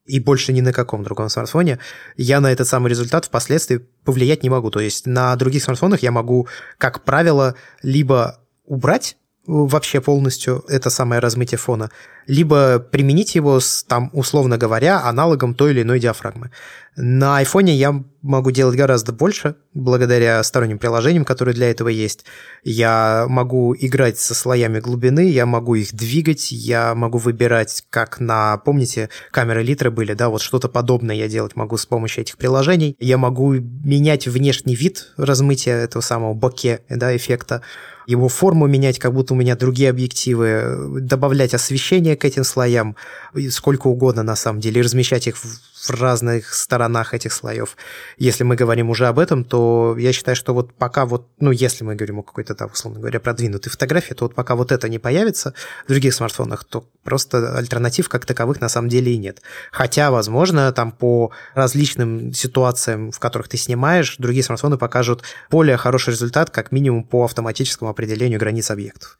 и больше ни на каком другом смартфоне, я на этот самый результат впоследствии повлиять не могу. То есть на других смартфонах я могу, как правило, либо убрать вообще полностью это самое размытие фона, либо применить его, с, там, условно говоря, аналогом той или иной диафрагмы. На айфоне я могу делать гораздо больше, благодаря сторонним приложениям, которые для этого есть. Я могу играть со слоями глубины, я могу их двигать, я могу выбирать, как на, помните, камеры литра были, да, вот что-то подобное я делать могу с помощью этих приложений. Я могу менять внешний вид размытия этого самого боке, да, эффекта его форму менять, как будто у меня другие объективы, добавлять освещение к этим слоям, сколько угодно на самом деле, и размещать их в в разных сторонах этих слоев. Если мы говорим уже об этом, то я считаю, что вот пока вот, ну, если мы говорим о какой-то, там, условно говоря, продвинутой фотографии, то вот пока вот это не появится в других смартфонах, то просто альтернатив как таковых на самом деле и нет. Хотя, возможно, там по различным ситуациям, в которых ты снимаешь, другие смартфоны покажут более хороший результат, как минимум по автоматическому определению границ объектов.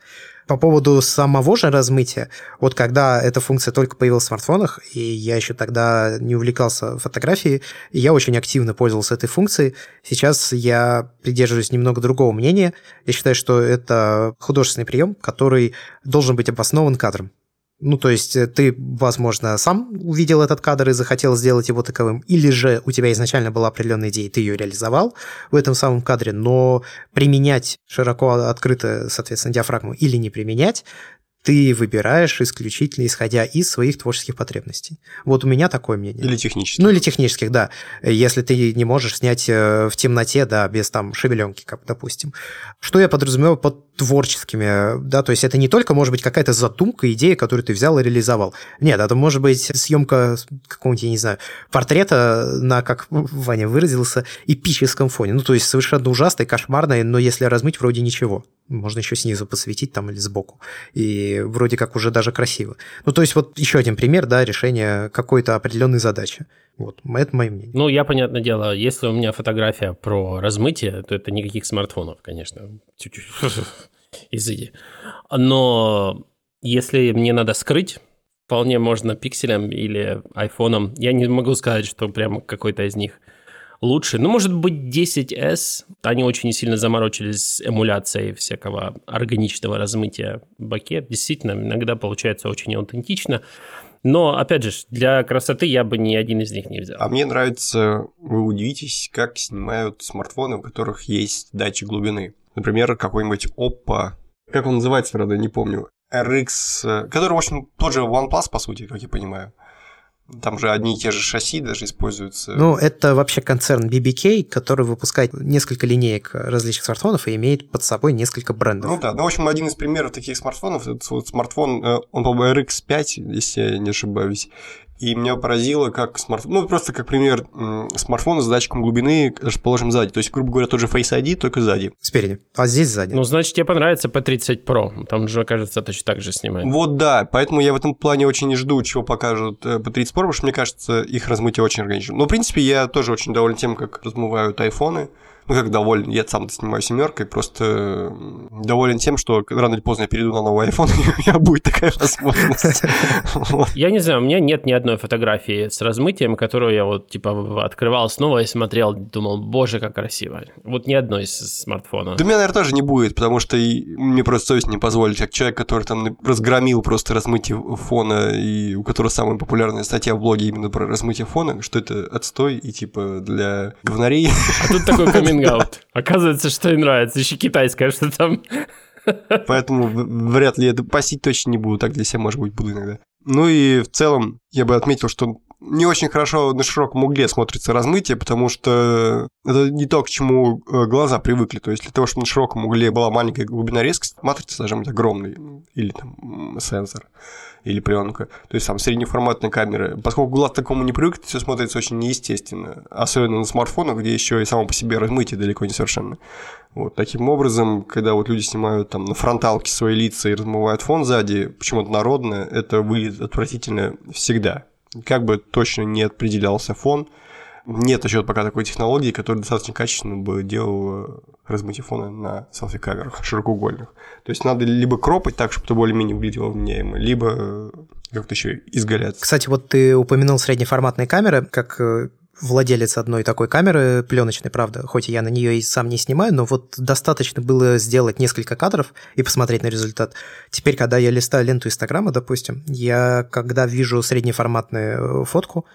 По поводу самого же размытия, вот когда эта функция только появилась в смартфонах, и я еще тогда не увлекался фотографией, я очень активно пользовался этой функцией. Сейчас я придерживаюсь немного другого мнения. Я считаю, что это художественный прием, который должен быть обоснован кадром. Ну, то есть э, ты, возможно, сам увидел этот кадр и захотел сделать его таковым, или же у тебя изначально была определенная идея, ты ее реализовал в этом самом кадре, но применять широко открыто, соответственно, диафрагму или не применять, ты выбираешь исключительно исходя из своих творческих потребностей. Вот у меня такое мнение.
Или технических.
Ну, или технических, да. Если ты не можешь снять э, в темноте, да, без там шевеленки, как допустим. Что я подразумеваю под творческими, да, то есть это не только может быть какая-то задумка, идея, которую ты взял и реализовал. Нет, это может быть съемка какого-нибудь, я не знаю, портрета на, как Ваня выразился, эпическом фоне. Ну, то есть совершенно ужасной, кошмарной, но если размыть, вроде ничего. Можно еще снизу посветить там или сбоку. И вроде как уже даже красиво. Ну, то есть вот еще один пример, да, решения какой-то определенной задачи. Вот, это мое мнение.
Ну, я, понятное дело, если у меня фотография про размытие, то это никаких смартфонов, конечно. Изыди. Но если мне надо скрыть, вполне можно пикселем или айфоном. Я не могу сказать, что прям какой-то из них – лучше. Ну, может быть, 10S. Они очень сильно заморочились с эмуляцией всякого органичного размытия в. Действительно, иногда получается очень аутентично. Но, опять же, для красоты я бы ни один из них не взял.
А мне нравится, вы удивитесь, как снимают смартфоны, у которых есть датчик глубины. Например, какой-нибудь Oppo, как он называется, правда, не помню, RX, который, в общем, тот же OnePlus, по сути, как я понимаю. Там же одни и те же шасси даже используются.
Ну, это вообще концерн BBK, который выпускает несколько линеек различных смартфонов и имеет под собой несколько брендов.
Ну да, ну, в общем, один из примеров таких смартфонов, это вот смартфон, э, он, по-моему, RX5, если я не ошибаюсь, и меня поразило, как смартфон, ну, просто как пример смартфона с датчиком глубины расположим сзади. То есть, грубо говоря, тот же Face ID, только сзади.
Спереди. А здесь сзади.
Ну, значит, тебе понравится P30 Pro. Там же, кажется, точно так же снимает.
Вот да, поэтому я в этом плане очень не жду, чего покажут P30 э, Pro, потому что, мне кажется, их размытие очень органично. Но, в принципе, я тоже очень доволен тем, как размывают айфоны ну как доволен, я сам снимаю семеркой, просто доволен тем, что рано или поздно я перейду на новый iPhone, и у меня будет такая возможность.
Я не знаю, у меня нет ни одной фотографии с размытием, которую я вот типа открывал снова и смотрел, думал, боже, как красиво. Вот ни одной из смартфона.
Да у меня, наверное, тоже не будет, потому что мне просто совесть не позволит, как человек, который там разгромил просто размытие фона, и у которого самая популярная статья в блоге именно про размытие фона, что это отстой и типа для говнарей.
А тут такой комментарий Hangout. Оказывается, что и нравится. Еще китайское что там.
Поэтому вряд ли я посить точно не буду. Так для себя, может быть, буду иногда. Ну и в целом я бы отметил, что не очень хорошо на широком угле смотрится размытие, потому что это не то, к чему э, глаза привыкли. То есть для того, чтобы на широком угле была маленькая глубина резкости, матрица должна быть огромной. Или там сенсор или пленка. То есть там среднеформатная камера. Поскольку глаз к такому не привык, все смотрится очень неестественно. Особенно на смартфонах, где еще и само по себе размытие далеко не совершенно. Вот таким образом, когда вот люди снимают там на фронталке свои лица и размывают фон сзади, почему-то народно, это выглядит отвратительно всегда. Как бы точно не определялся фон, нет еще пока такой технологии, которая достаточно качественно бы делала размытие фона на селфи-камерах широкоугольных. То есть надо либо кропать так, чтобы это более-менее выглядело вменяемо, либо э, как-то еще изгаляться.
Кстати, вот ты упомянул среднеформатные камеры, как э, владелец одной такой камеры пленочной, правда, хоть я на нее и сам не снимаю, но вот достаточно было сделать несколько кадров и посмотреть на результат. Теперь, когда я листаю ленту Инстаграма, допустим, я когда вижу среднеформатную фотку,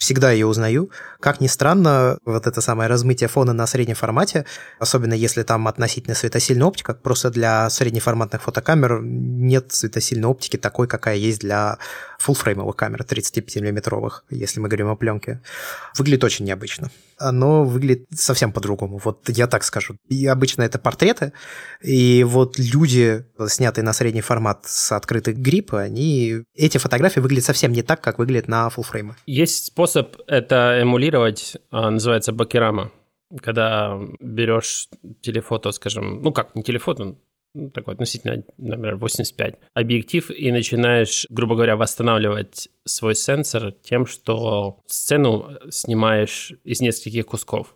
всегда ее узнаю. Как ни странно, вот это самое размытие фона на среднем формате, особенно если там относительно светосильная оптика, просто для среднеформатных фотокамер нет светосильной оптики такой, какая есть для фуллфреймовых камер 35-миллиметровых, если мы говорим о пленке. Выглядит очень необычно. Оно выглядит совсем по-другому. Вот я так скажу. И обычно это портреты, и вот люди, снятые на средний формат с открытых грипп, они... Эти фотографии выглядят совсем не так, как выглядят на фуллфреймах.
Есть способ это эмулировать, а, называется бакерама когда берешь телефото, скажем, ну как, не телефото, ну, такой относительно, например, 85 объектив и начинаешь, грубо говоря, восстанавливать свой сенсор тем, что сцену снимаешь из нескольких кусков.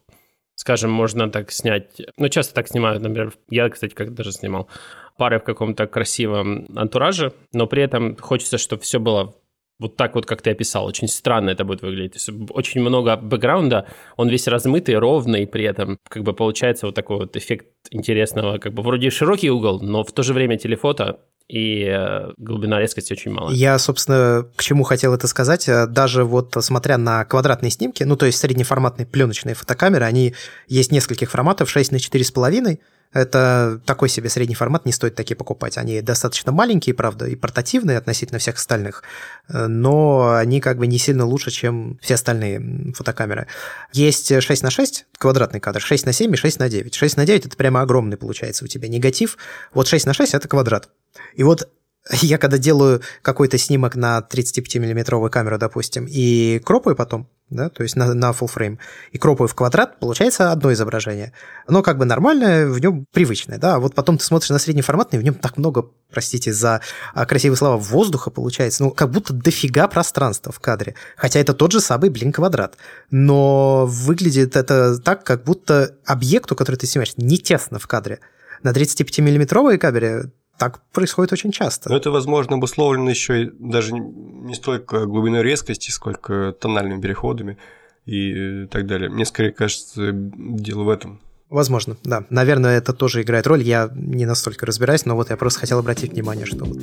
Скажем, можно так снять, ну, часто так снимают, например, я, кстати, как даже снимал, пары в каком-то красивом антураже, но при этом хочется, чтобы все было вот так вот, как ты описал, очень странно это будет выглядеть. То есть очень много бэкграунда, он весь размытый, ровный, при этом как бы получается вот такой вот эффект интересного, как бы вроде широкий угол, но в то же время телефото и э, глубина резкости очень мало.
Я, собственно, к чему хотел это сказать, э, даже вот смотря на квадратные снимки, ну, то есть среднеформатные пленочные фотокамеры, они есть нескольких форматов, 6 на 4,5, Это такой себе средний формат, не стоит такие покупать. Они достаточно маленькие, правда, и портативные относительно всех остальных, э, но они как бы не сильно лучше, чем все остальные фотокамеры. Есть 6 на 6 квадратный кадр, 6 на 7 и 6 на 9. 6 на 9 это прямо огромный получается у тебя негатив. Вот 6 на 6 это квадрат. И вот я когда делаю какой-то снимок на 35-миллиметровую камеру, допустим, и кропаю потом, да, то есть на, на full frame, и кропаю в квадрат, получается одно изображение. Оно как бы нормальное, в нем привычное, да, а вот потом ты смотришь на среднеформатный, в нем так много, простите за а, красивые слова, воздуха получается, ну, как будто дофига пространства в кадре, хотя это тот же самый, блин, квадрат, но выглядит это так, как будто объекту, который ты снимаешь, не тесно в кадре. На 35-миллиметровой камере так происходит очень часто.
Но это, возможно, обусловлено еще даже не столько глубиной резкости, сколько тональными переходами и так далее. Мне скорее кажется, дело в этом.
Возможно, да. Наверное, это тоже играет роль. Я не настолько разбираюсь, но вот я просто хотел обратить внимание, что вот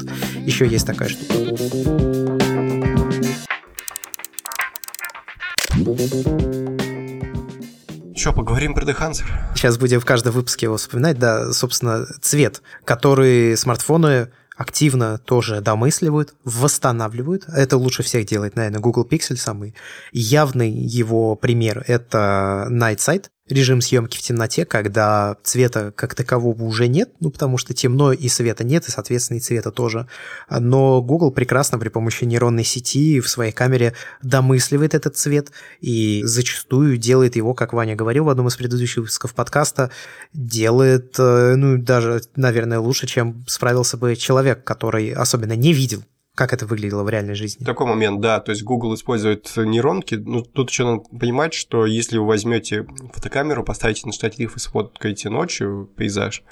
еще есть такая штука.
Что, поговорим про Dehancer?
Сейчас будем в каждом выпуске его вспоминать. Да, собственно, цвет, который смартфоны активно тоже домысливают, восстанавливают. Это лучше всех делает, наверное, Google Pixel самый. Явный его пример – это Night Sight, режим съемки в темноте, когда цвета как такового уже нет, ну, потому что темно и света нет, и, соответственно, и цвета тоже. Но Google прекрасно при помощи нейронной сети в своей камере домысливает этот цвет и зачастую делает его, как Ваня говорил в одном из предыдущих выпусков подкаста, делает, э, ну, даже, наверное, лучше, чем справился бы человек, который особенно не видел как это выглядело в реальной жизни.
Такой момент, да. То есть Google использует нейронки. Ну, тут еще надо понимать, что если вы возьмете фотокамеру, поставите на штатив и сфоткаете ночью пейзаж,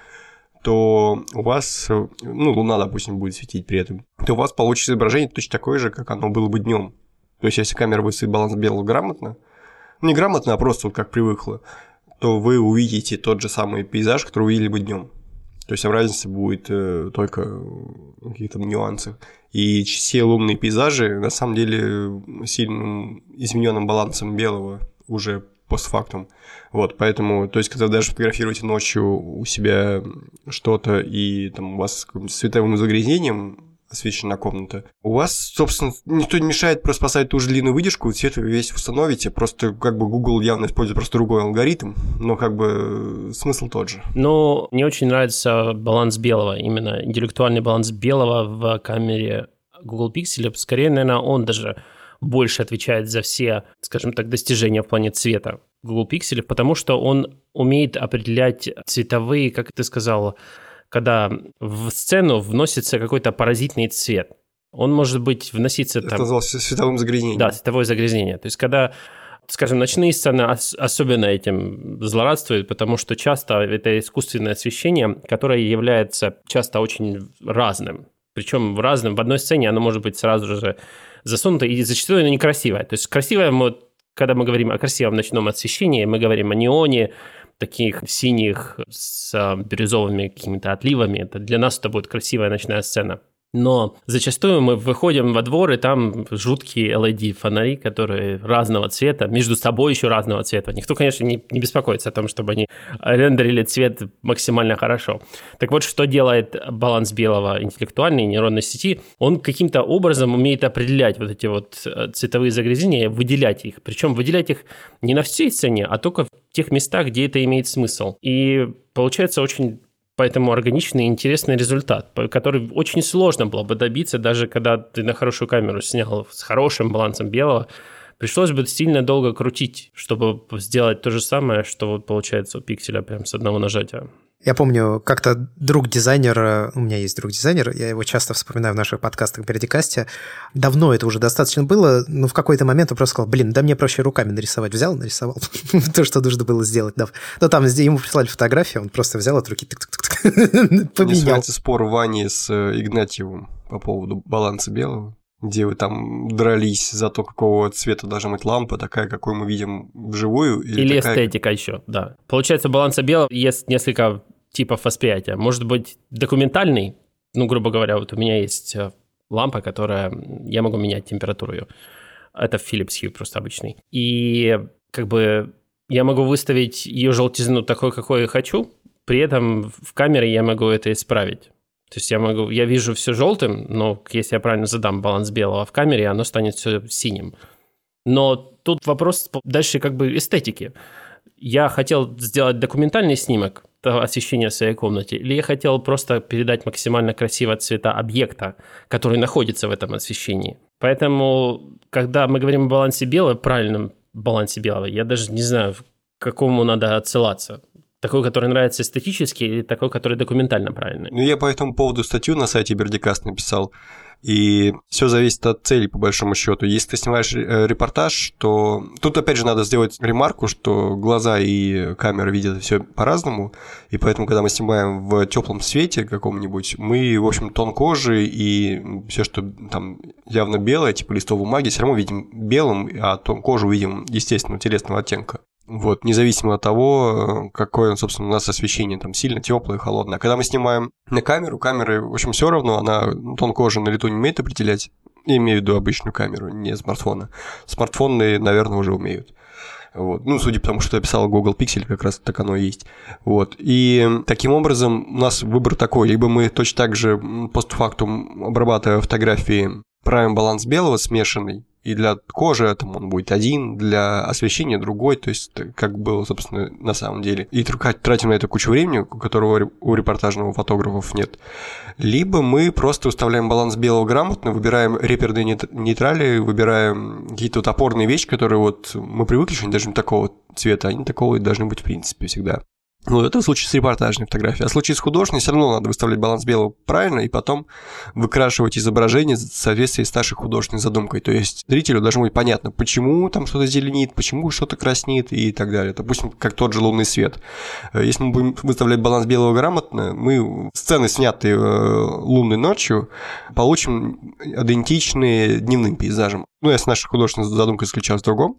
то у вас, ну, луна, допустим, будет светить при этом, то у вас получится изображение точно такое же, как оно было бы днем. То есть, если камера выставит баланс белого грамотно, ну, не грамотно, а просто вот как привыкла, то вы увидите тот же самый пейзаж, который увидели бы днем. То есть, разница будет э, только каких-то нюансах. И все лунные пейзажи, на самом деле, сильным измененным балансом белого уже постфактум. Вот, поэтому, то есть, когда вы даже фотографируете ночью у себя что-то, и там у вас с световым загрязнением освещена комната. У вас, собственно, никто не мешает просто поставить ту же длинную выдержку, цвет весь установите, просто как бы Google явно использует просто другой алгоритм, но как бы смысл тот же.
Ну, мне очень нравится баланс белого, именно интеллектуальный баланс белого в камере Google Pixel. Скорее, наверное, он даже больше отвечает за все, скажем так, достижения в плане цвета Google Pixel, потому что он умеет определять цветовые, как ты сказал, когда в сцену вносится какой-то паразитный цвет. Он может быть вноситься
там... Это называется световым загрязнением.
Да, световое загрязнение. То есть когда скажем, ночные сцены особенно этим злорадствуют, потому что часто это искусственное освещение, которое является часто очень разным. Причем в разном, в одной сцене оно может быть сразу же засунуто, и зачастую оно некрасивое. То есть красивое, мы, когда мы говорим о красивом ночном освещении, мы говорим о неоне, таких синих с а, бирюзовыми какими-то отливами. Это для нас это будет красивая ночная сцена. Но зачастую мы выходим во двор, и там жуткие LED-фонари, которые разного цвета, между собой еще разного цвета. Никто, конечно, не, не беспокоится о том, чтобы они рендерили цвет максимально хорошо. Так вот, что делает баланс белого интеллектуальной нейронной сети? Он каким-то образом умеет определять вот эти вот э, цветовые загрязнения, выделять их. Причем выделять их не на всей сцене, а только в тех местах, где это имеет смысл. И получается очень Поэтому органичный и интересный результат, который очень сложно было бы добиться, даже когда ты на хорошую камеру снял с хорошим балансом белого, пришлось бы сильно долго крутить, чтобы сделать то же самое, что вот получается у пикселя прям с одного нажатия.
Я помню, как-то друг дизайнер, у меня есть друг дизайнер, я его часто вспоминаю в наших подкастах Передикасте. Давно это уже достаточно было, но в какой-то момент он просто сказал, блин, да мне проще руками нарисовать. Взял, нарисовал то, что нужно было сделать. Да. Но там ему прислали фотографию, он просто взял от руки,
поменял. спор Вани с э, Игнатьевым по поводу баланса белого где вы там дрались за то, какого цвета должна быть лампа, такая, какую мы видим вживую.
Или, или такая... эстетика еще, да. Получается, баланса белого есть несколько типов восприятия. Может быть, документальный, ну, грубо говоря, вот у меня есть э, лампа, которая, я могу менять температуру ее. Это Philips Hue просто обычный. И как бы я могу выставить ее желтизну такой, какой я хочу, при этом в камере я могу это исправить. То есть я могу, я вижу все желтым, но если я правильно задам баланс белого в камере, оно станет все синим. Но тут вопрос дальше как бы эстетики. Я хотел сделать документальный снимок освещения в своей комнате, или я хотел просто передать максимально красиво цвета объекта, который находится в этом освещении. Поэтому, когда мы говорим о балансе белого, правильном балансе белого, я даже не знаю, к какому надо отсылаться. Такой, который нравится эстетически, или такой, который документально правильный?
Ну, я по этому поводу статью на сайте Бердикаст написал. И все зависит от цели, по большому счету. Если ты снимаешь э, репортаж, то тут опять же надо сделать ремарку, что глаза и камера видят все по-разному. И поэтому, когда мы снимаем в теплом свете каком-нибудь, мы, в общем, тон кожи и все, что там явно белое, типа листов бумаги, все равно видим белым, а тон кожи увидим естественного телесного оттенка. Вот, независимо от того, какое, собственно, у нас освещение, там, сильно теплое, холодное. А когда мы снимаем на камеру, камеры, в общем, все равно, она тон кожи на лету не умеет определять. Я имею в виду обычную камеру, не смартфона. Смартфоны, наверное, уже умеют. Вот. Ну, судя по тому, что писал Google Pixel, как раз так оно и есть. Вот. И таким образом у нас выбор такой. Либо мы точно так же постфактум обрабатывая фотографии правим баланс белого смешанный, и для кожи там он будет один, для освещения другой, то есть как было, собственно, на самом деле. И тратим на это кучу времени, которого у репортажного фотографов нет. Либо мы просто уставляем баланс белого грамотно, выбираем реперные нейтрали, выбираем какие-то вот опорные вещи, которые вот мы привыкли, что они должны быть такого цвета, они такого и должны быть в принципе всегда. Ну, это в случае с репортажной фотографией. А в случае с художественной все равно надо выставлять баланс белого правильно и потом выкрашивать изображение в соответствии с нашей художественной задумкой. То есть зрителю должно быть понятно, почему там что-то зеленит, почему что-то краснит и так далее. Допустим, как тот же лунный свет. Э, если мы будем выставлять баланс белого грамотно, мы сцены, снятые э, лунной ночью, получим идентичные дневным пейзажам. Ну, если наша художественная задумка заключалась в другом,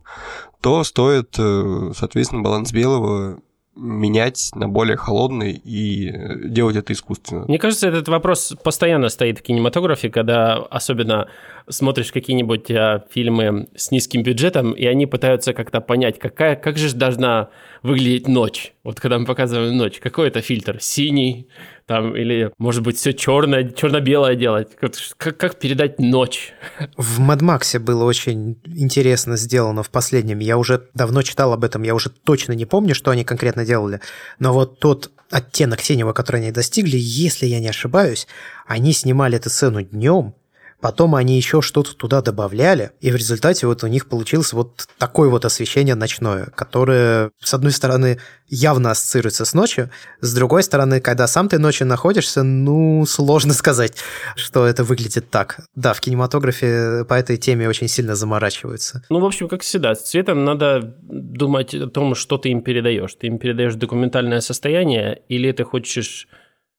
то стоит, э, соответственно, баланс белого менять на более холодный и делать это искусственно.
Мне кажется, этот вопрос постоянно стоит в кинематографе, когда особенно смотришь какие-нибудь а, фильмы с низким бюджетом, и они пытаются как-то понять, какая, как же должна выглядеть ночь. Вот когда мы показываем ночь, какой это фильтр? Синий, там, или, может быть, все черное, черно-белое делать. Как, как передать ночь?
В Max было очень интересно сделано в последнем. Я уже давно читал об этом, я уже точно не помню, что они конкретно делали. Но вот тот оттенок синего, который они достигли, если я не ошибаюсь, они снимали эту сцену днем, Потом они еще что-то туда добавляли, и в результате вот у них получилось вот такое вот освещение ночное, которое, с одной стороны, явно ассоциируется с ночью, с другой стороны, когда сам ты ночью находишься, ну, сложно сказать, что это выглядит так. Да, в кинематографе по этой теме очень сильно заморачиваются.
Ну, в общем, как всегда, с цветом надо думать о том, что ты им передаешь. Ты им передаешь документальное состояние, или ты хочешь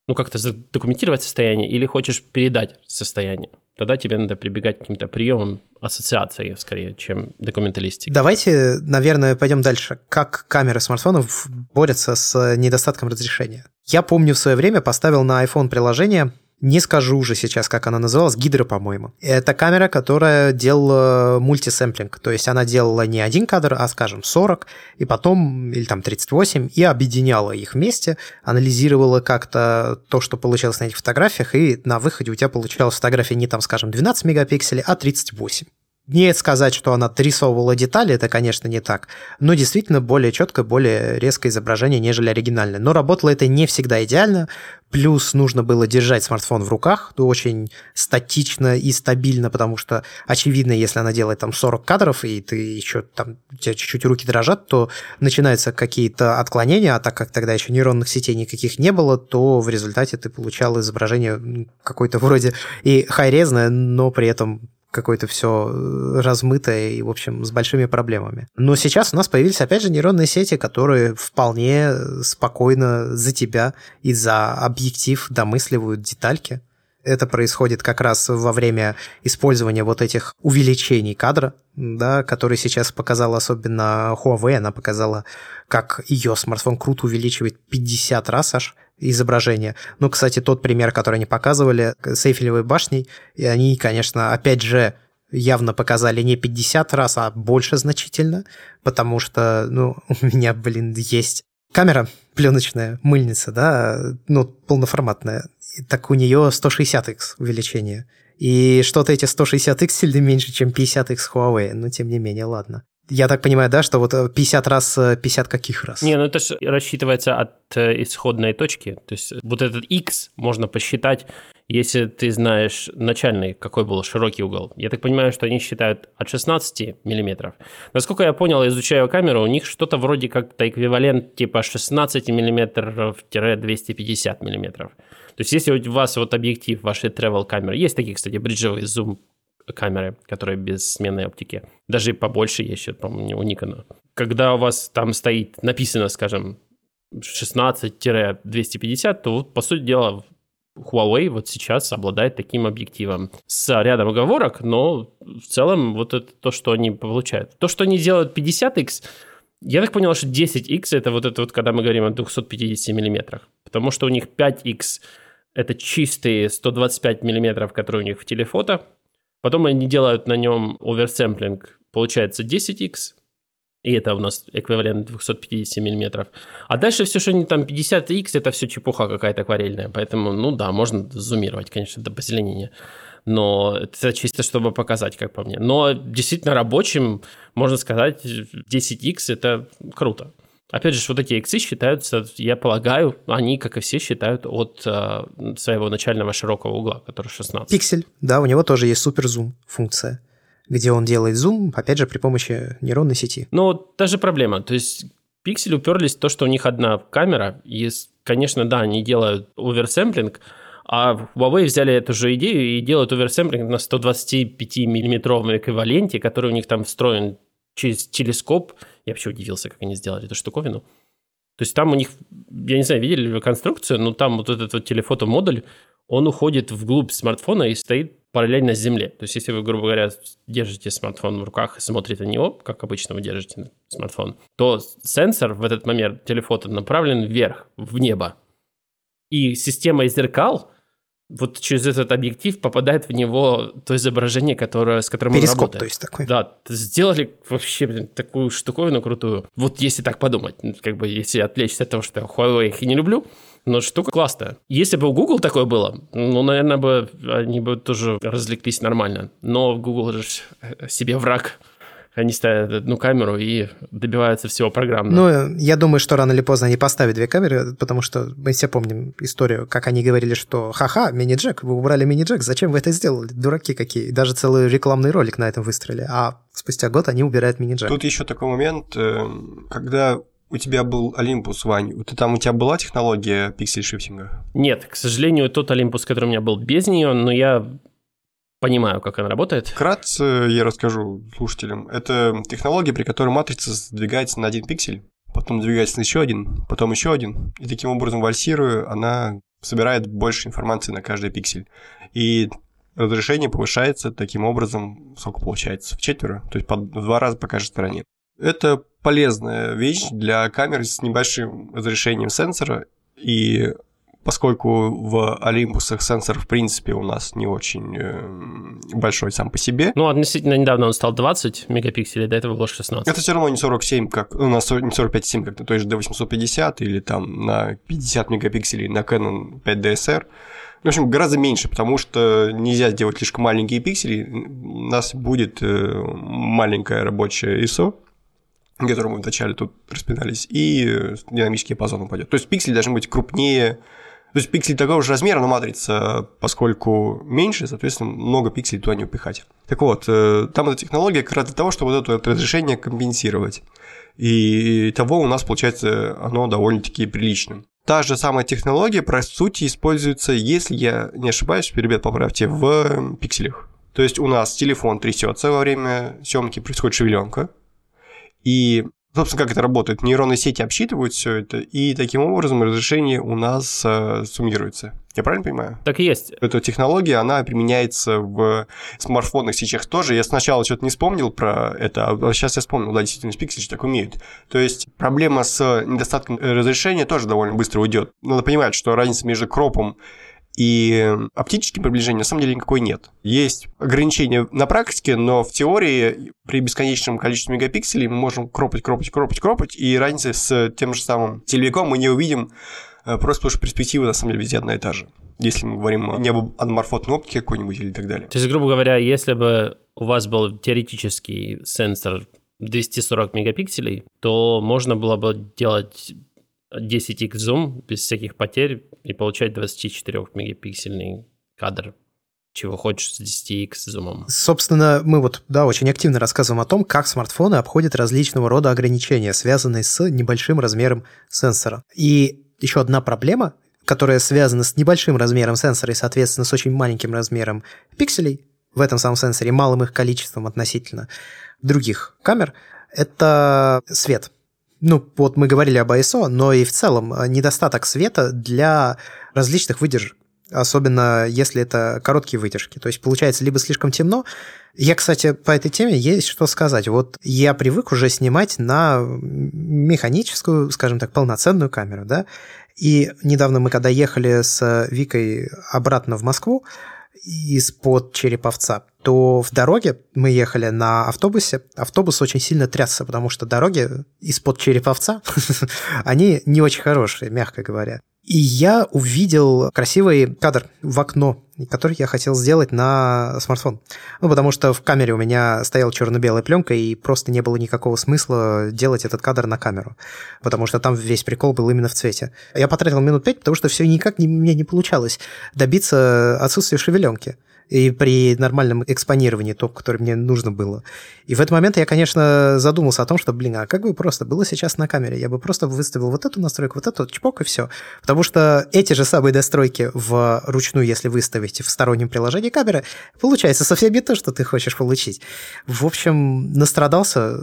ну, как-то задокументировать состояние, или хочешь передать состояние тогда тебе надо прибегать к каким-то приемам ассоциации, скорее, чем документалистики.
Давайте, наверное, пойдем дальше. Как камеры смартфонов борются с недостатком разрешения? Я помню, в свое время поставил на iPhone приложение не скажу уже сейчас, как она называлась, Гидро, по-моему. Это камера, которая делала мультисэмплинг, то есть она делала не один кадр, а, скажем, 40, и потом, или там 38, и объединяла их вместе, анализировала как-то то, что получалось на этих фотографиях, и на выходе у тебя получалась фотография не там, скажем, 12 мегапикселей, а 38. Не сказать, что она дорисовывала детали, это, конечно, не так, но действительно более четкое, более резкое изображение, нежели оригинальное. Но работало это не всегда идеально, плюс нужно было держать смартфон в руках, очень статично и стабильно, потому что, очевидно, если она делает там 40 кадров, и ты еще там, у тебя чуть-чуть руки дрожат, то начинаются какие-то отклонения, а так как тогда еще нейронных сетей никаких не было, то в результате ты получал изображение какой-то вроде и хайрезное, но при этом какое-то все э, размытое и, в общем, с большими проблемами. Но сейчас у нас появились, опять же, нейронные сети, которые вполне спокойно за тебя и за объектив домысливают детальки. Это происходит как раз во время использования вот этих увеличений кадра, да, которые сейчас показала особенно Huawei. Она показала, как ее смартфон круто увеличивает 50 раз аж изображение. Ну, кстати, тот пример, который они показывали с Эйфелевой башней, и они, конечно, опять же, явно показали не 50 раз, а больше значительно, потому что, ну, у меня, блин, есть Камера пленочная, мыльница, да, ну, полноформатная, так у нее 160x увеличение. И что-то эти 160x сильно меньше, чем 50x Huawei, но тем не менее, ладно. Я так понимаю, да, что вот 50 раз, 50 каких раз?
Не, ну это же рассчитывается от э, исходной точки. То есть вот этот x можно посчитать, если ты знаешь начальный, какой был широкий угол. Я так понимаю, что они считают от 16 миллиметров. Насколько я понял, изучая камеру, у них что-то вроде как-то эквивалент типа 16 миллиметров-250 миллиметров. То есть если у вас вот объектив вашей travel камеры, есть такие, кстати, бриджевые зум камеры, которые без сменной оптики. Даже побольше есть по-моему, у Никона. Когда у вас там стоит, написано, скажем, 16-250, то, по сути дела, Huawei вот сейчас обладает таким объективом с рядом оговорок, но в целом вот это то, что они получают. То, что они делают 50x, я так понял, что 10x это вот это вот, когда мы говорим о 250 миллиметрах, потому что у них 5x это чистые 125 миллиметров, которые у них в телефото, Потом они делают на нем оверсэмплинг, получается 10x, и это у нас эквивалент 250 миллиметров. А дальше все, что они там 50x, это все чепуха какая-то акварельная. Поэтому, ну да, можно зумировать, конечно, до позеленения. Но это чисто, чтобы показать, как по мне. Но действительно рабочим, можно сказать, 10x это круто. Опять же, вот эти иксы считаются, я полагаю, они, как и все, считают от э, своего начального широкого угла, который 16.
Пиксель, да, у него тоже есть суперзум функция, где он делает зум, опять же, при помощи нейронной сети.
Ну, та же проблема. То есть пиксель уперлись в то, что у них одна камера, и, конечно, да, они делают оверсэмплинг, а Huawei взяли эту же идею и делают оверсэмплинг на 125-миллиметровом эквиваленте, который у них там встроен через телескоп. Я вообще удивился, как они сделали эту штуковину. То есть там у них, я не знаю, видели ли вы конструкцию, но там вот этот вот телефото-модуль, он уходит вглубь смартфона и стоит параллельно с земле. То есть если вы, грубо говоря, держите смартфон в руках и смотрите на него, как обычно вы держите смартфон, то сенсор в этот момент телефото направлен вверх, в небо. И система зеркал вот через этот объектив попадает в него то изображение, которое, с которым
Перископ,
он работает.
то есть такой.
Да, сделали вообще блин, такую штуковину крутую. Вот если так подумать, ну, как бы если отвлечься от того, что я Huawei их и не люблю, но штука классная. Если бы у Google такое было, ну, наверное, бы они бы тоже развлеклись нормально. Но Google же себе враг они ставят одну камеру и добиваются всего программного.
Ну, я думаю, что рано или поздно они поставят две камеры, потому что мы все помним историю, как они говорили, что ха-ха, мини-джек, вы убрали мини-джек, зачем вы это сделали? Дураки какие. Даже целый рекламный ролик на этом выстроили. А спустя год они убирают мини-джек.
Тут еще такой момент, э, когда у тебя был Olympus, Вань, ты там у тебя была технология пиксель-шифтинга?
Нет, к сожалению, тот Olympus, который у меня был без нее, но я понимаю, как она работает.
Вкратце я расскажу слушателям. Это технология, при которой матрица сдвигается на один пиксель, потом двигается на еще один, потом еще один. И таким образом, вальсируя, она собирает больше информации на каждый пиксель. И разрешение повышается таким образом, сколько получается, в четверо, то есть в два раза по каждой стороне. Это полезная вещь для камер с небольшим разрешением сенсора, и поскольку в Олимпусах сенсор, в принципе, у нас не очень э, большой сам по себе.
Ну, относительно недавно он стал 20 мегапикселей, до этого было 16.
Это все равно не 47, как у нас не 45,7, как на той же D850 или там на 50 мегапикселей на Canon 5DSR. В общем, гораздо меньше, потому что нельзя сделать слишком маленькие пиксели. У нас будет э, маленькая рабочая ISO, которую мы вначале тут распинались, и э, динамический диапазон упадет. То есть пиксели должны быть крупнее то есть пиксель такого же размера, но матрица, поскольку меньше, соответственно, много пикселей туда не упихать. Так вот, э, там эта технология как раз для того, чтобы вот это разрешение компенсировать. И того у нас, получается, оно довольно-таки приличным. Та же самая технология, по сути, используется, если я не ошибаюсь, ребят, поправьте, в пикселях. То есть у нас телефон трясется во время съемки, происходит шевеленка, и Собственно, как это работает? Нейронные сети обсчитывают все это, и таким образом разрешение у нас э, суммируется. Я правильно понимаю?
Так и есть.
Эта технология, она применяется в смартфонах сейчас тоже. Я сначала что-то не вспомнил про это, а сейчас я вспомнил, да, действительно, Pixel так умеют. То есть проблема с недостатком разрешения тоже довольно быстро уйдет. Надо понимать, что разница между кропом И оптического приближения на самом деле никакой нет. Есть ограничения на практике, но в теории при бесконечном количестве мегапикселей мы можем кропать, кропать, кропать, кропать, и разницы с тем же самым телевиком мы не увидим, э, просто потому что перспектива на самом деле везде одна и та же. Если мы говорим не об аноморфотной оптике какой-нибудь или так далее.
То есть, грубо говоря, если бы у вас был теоретический сенсор 240 мегапикселей, то можно было бы делать 10x зум без всяких потерь и получать 24 мегапиксельный кадр чего хочешь с 10x зумом.
Собственно, мы вот, да, очень активно рассказываем о том, как смартфоны обходят различного рода ограничения, связанные с небольшим размером сенсора. И еще одна проблема, которая связана с небольшим размером сенсора и, соответственно, с очень маленьким размером пикселей в этом самом сенсоре, малым их количеством относительно других камер, это свет ну, вот мы говорили об ISO, но и в целом э, недостаток света для различных выдержек особенно если это короткие выдержки. То есть получается либо слишком темно. Я, кстати, по этой теме есть что сказать. Вот я привык уже снимать на механическую, скажем так, полноценную камеру, да, и недавно мы, когда ехали с Викой обратно в Москву, из-под Череповца, то в дороге мы ехали на автобусе. Автобус очень сильно трясся, потому что дороги из-под Череповца, они не очень хорошие, мягко говоря. И я увидел красивый кадр в окно, который я хотел сделать на смартфон. Ну, потому что в камере у меня стояла черно-белая пленка, и просто не было никакого смысла делать этот кадр на камеру. Потому что там весь прикол был именно в цвете. Я потратил минут пять, потому что все никак не, мне не получалось добиться отсутствия шевеленки и при нормальном экспонировании, то, которое мне нужно было. И в этот момент я, конечно, задумался о том, что, блин, а как бы просто было сейчас на камере? Я бы просто выставил вот эту настройку, вот эту, чпок и все. Потому что эти же самые настройки в ручную, если выставить в стороннем приложении камеры, получается совсем не то, что ты хочешь получить. В общем, настрадался,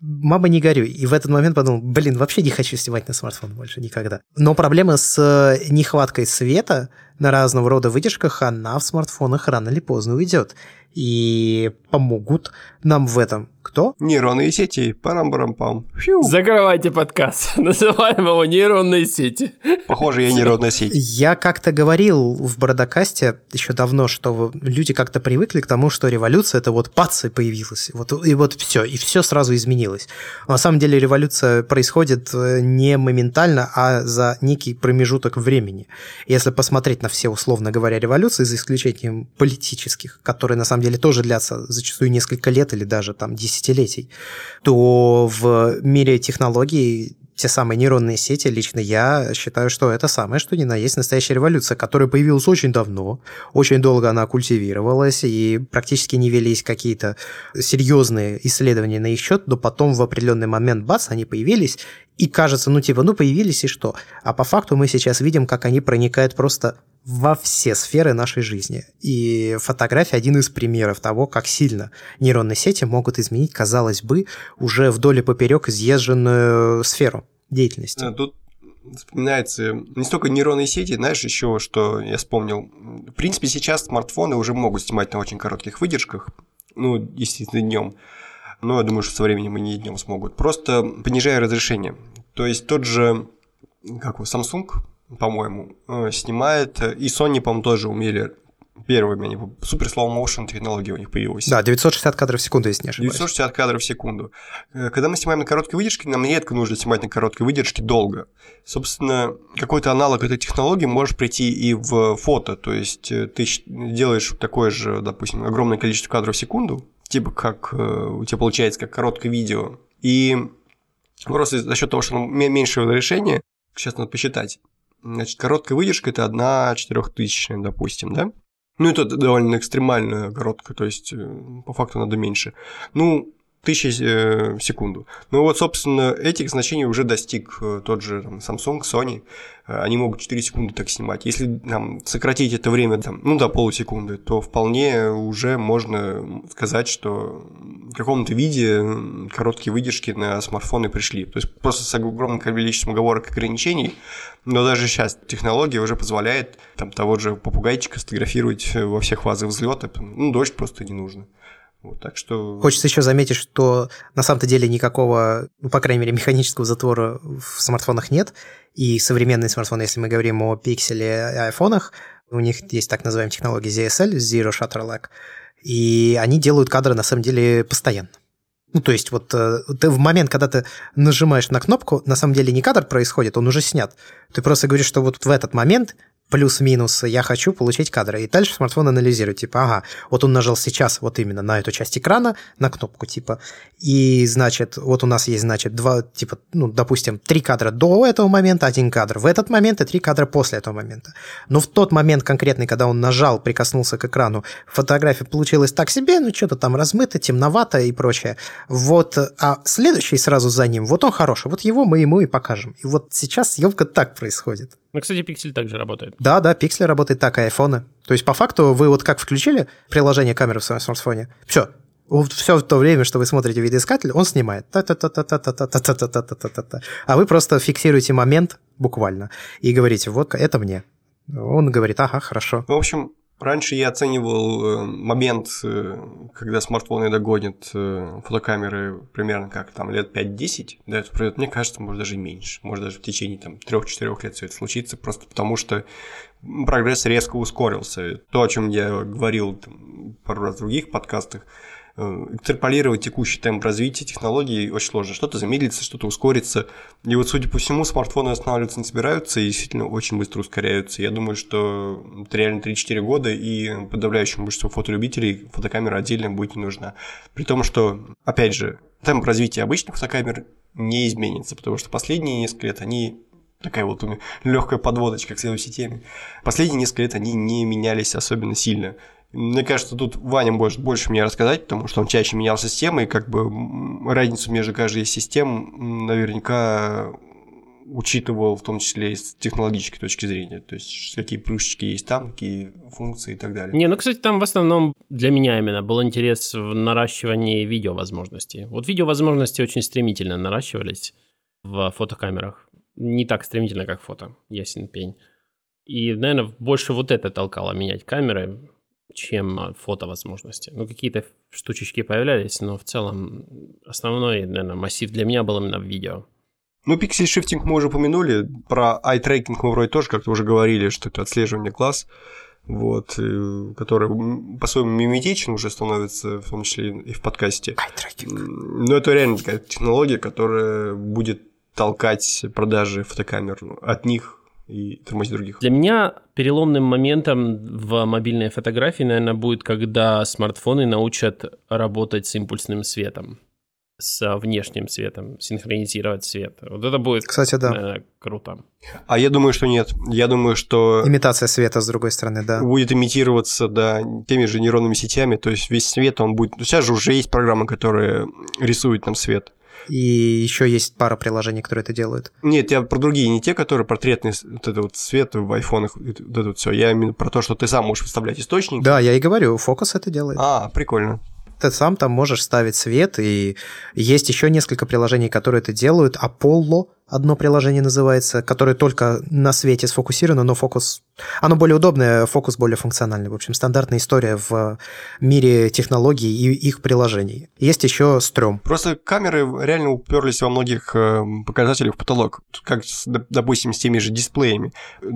мама не горюй. И в этот момент подумал, блин, вообще не хочу снимать на смартфон больше никогда. Но проблема с нехваткой света на разного рода выдержках, она в смартфонах рано или поздно уйдет. И помогут нам в этом кто?
Нейронные сети. Парам-парам-пам.
Закрывайте подкаст. Называем его нейронные сети.
Похоже, я нейронная сеть.
Я как-то говорил в Бородокасте еще давно, что люди как-то привыкли к тому, что революция это вот пац и появилась. Вот, и вот все, и все сразу изменилось. Но на самом деле революция происходит э, не моментально, а за некий промежуток времени. Если посмотреть на все, условно говоря, революции, за исключением политических, которые на самом деле тоже длятся зачастую несколько лет или даже там 10 десятилетий, то в мире технологий те самые нейронные сети, лично я считаю, что это самое, что ни на есть настоящая революция, которая появилась очень давно, очень долго она культивировалась, и практически не велись какие-то серьезные исследования на их счет, но потом в определенный момент, бац, они появились, и кажется, ну типа, ну появились и что? А по факту мы сейчас видим, как они проникают просто во все сферы нашей жизни. И фотография один из примеров того, как сильно нейронные сети могут изменить, казалось бы, уже вдоль и поперек изъезженную сферу деятельности.
Тут вспоминается не столько нейронные сети, знаешь, еще что я вспомнил. В принципе, сейчас смартфоны уже могут снимать на очень коротких выдержках, ну, естественно, днем. Но я думаю, что со временем они и днем смогут. Просто понижая разрешение. То есть тот же, как его, Samsung, по-моему, э, снимает. И Sony, по-моему, тоже умели первыми, они супер slow motion технология у них появилась.
Да, 960 кадров в секунду, если не ошибаюсь.
960 кадров в секунду. Э, когда мы снимаем на короткой выдержке, нам редко нужно снимать на короткой выдержке долго. Собственно, какой-то аналог этой технологии можешь прийти и в фото, то есть э, ты делаешь такое же, допустим, огромное количество кадров в секунду, типа как у тебя получается как короткое видео, и просто за счет того, что меньше разрешения, сейчас надо посчитать, Значит, короткая выдержка – это одна четырехтысячная, допустим, да? Ну, это довольно экстремальная короткая, то есть э, по факту надо меньше. Ну, тысячи э, в секунду. Ну вот, собственно, этих значений уже достиг э, тот же там, Samsung, Sony. Э, они могут 4 секунды так снимать. Если там, сократить это время там, ну, до полусекунды, то вполне уже можно сказать, что в каком-то виде короткие выдержки на смартфоны пришли. То есть просто с огромным количеством оговорок и ограничений, но даже сейчас технология уже позволяет там, того же попугайчика сфотографировать во всех фазах взлета. Ну, дождь просто не нужно. Вот, так что...
Хочется еще заметить, что на самом-то деле никакого, ну, по крайней мере, механического затвора в смартфонах нет. И современные смартфоны, если мы говорим о пикселе и айфонах, У них есть так называемая технология ZSL, Zero Shutter Lag, и они делают кадры на самом деле постоянно. Ну, то есть вот э, ты в момент, когда ты нажимаешь на кнопку, на самом деле не кадр происходит, он уже снят. Ты просто говоришь, что вот в этот момент плюс-минус, я хочу получить кадры. И дальше смартфон анализирует, типа, ага, вот он нажал сейчас вот именно на эту часть экрана, на кнопку, типа, и, значит, вот у нас есть, значит, два, типа, ну, допустим, три кадра до этого момента, один кадр в этот момент и три кадра после этого момента. Но в тот момент конкретный, когда он нажал, прикоснулся к экрану, фотография получилась так себе, ну, что-то там размыто, темновато и прочее. Вот, а следующий сразу за ним, вот он хороший, вот его мы ему и покажем. И вот сейчас съемка так происходит.
Ну, кстати, пиксель также работает.
Да, да, пиксель работает так, и айфоны. То есть, по факту, вы вот как включили приложение камеры в своем смартфоне, все, все то время, что вы смотрите видоискатель, он снимает. А вы просто фиксируете момент буквально и говорите, вот это мне. Он говорит, ага, хорошо.
В общем, Раньше я оценивал э, момент, э, когда смартфоны догонят э, фотокамеры примерно как там лет 5-10, да, это пройдет, мне кажется, может даже меньше, может даже в течение там 3-4 лет все это случится, просто потому что прогресс резко ускорился. То, о чем я говорил там, пару раз в других подкастах, экстраполировать текущий темп развития технологий очень сложно. Что-то замедлится, что-то ускорится. И вот, судя по всему, смартфоны останавливаться не собираются и действительно очень быстро ускоряются. Я думаю, что это реально 3-4 года, и подавляющему большинству фотолюбителей фотокамера отдельно будет не нужна. При том, что, опять же, темп развития обычных фотокамер не изменится, потому что последние несколько лет они такая вот легкая подводочка к следующей теме. Последние несколько лет они не менялись особенно сильно. Мне кажется, тут Ваня может больше мне рассказать, потому что он чаще менял системы, и как бы разницу между каждой из систем наверняка учитывал в том числе и с технологической точки зрения. То есть, какие плюшечки есть там, какие функции и так далее.
Не, ну, кстати, там в основном для меня именно был интерес в наращивании видеовозможностей. Вот видеовозможности очень стремительно наращивались в фотокамерах. Не так стремительно, как фото, ясен пень. И, наверное, больше вот это толкало менять камеры, чем а, фотовозможности. Ну, какие-то штучечки появлялись, но в целом основной, наверное, массив для меня был именно в видео.
Ну, пиксель шифтинг мы уже упомянули, про eye-tracking мы вроде тоже как-то уже говорили, что это отслеживание глаз, вот, э, который по-своему миметичен уже становится, в том числе и в подкасте.
Eye-tracking.
Но это реально такая технология, которая будет толкать продажи фотокамер от них и тормозить других.
Для меня переломным моментом в мобильной фотографии, наверное, будет, когда смартфоны научат работать с импульсным светом с внешним светом, синхронизировать свет. Вот это будет,
Кстати, да.
наверное, круто.
А я думаю, что нет. Я думаю, что...
Имитация света, с другой стороны, да.
Будет имитироваться, да, теми же нейронными сетями, то есть весь свет, он будет... Сейчас же уже есть программы, которые рисуют нам свет.
И еще есть пара приложений, которые это делают.
Нет, я про другие, не те, которые портретный вот это вот свет в айфонах, вот это вот все. Я именно про то, что ты сам можешь выставлять источник.
Да, я и говорю, фокус это делает.
А, прикольно.
Ты сам там можешь ставить свет, и есть еще несколько приложений, которые это делают. Apollo одно приложение называется, которое только на свете сфокусировано, но фокус... Оно более удобное, фокус более функциональный. В общем, стандартная история в мире технологий и их приложений. Есть еще стрём.
Просто камеры реально уперлись во многих э, показателях в потолок. Как, допустим, с теми же дисплеями.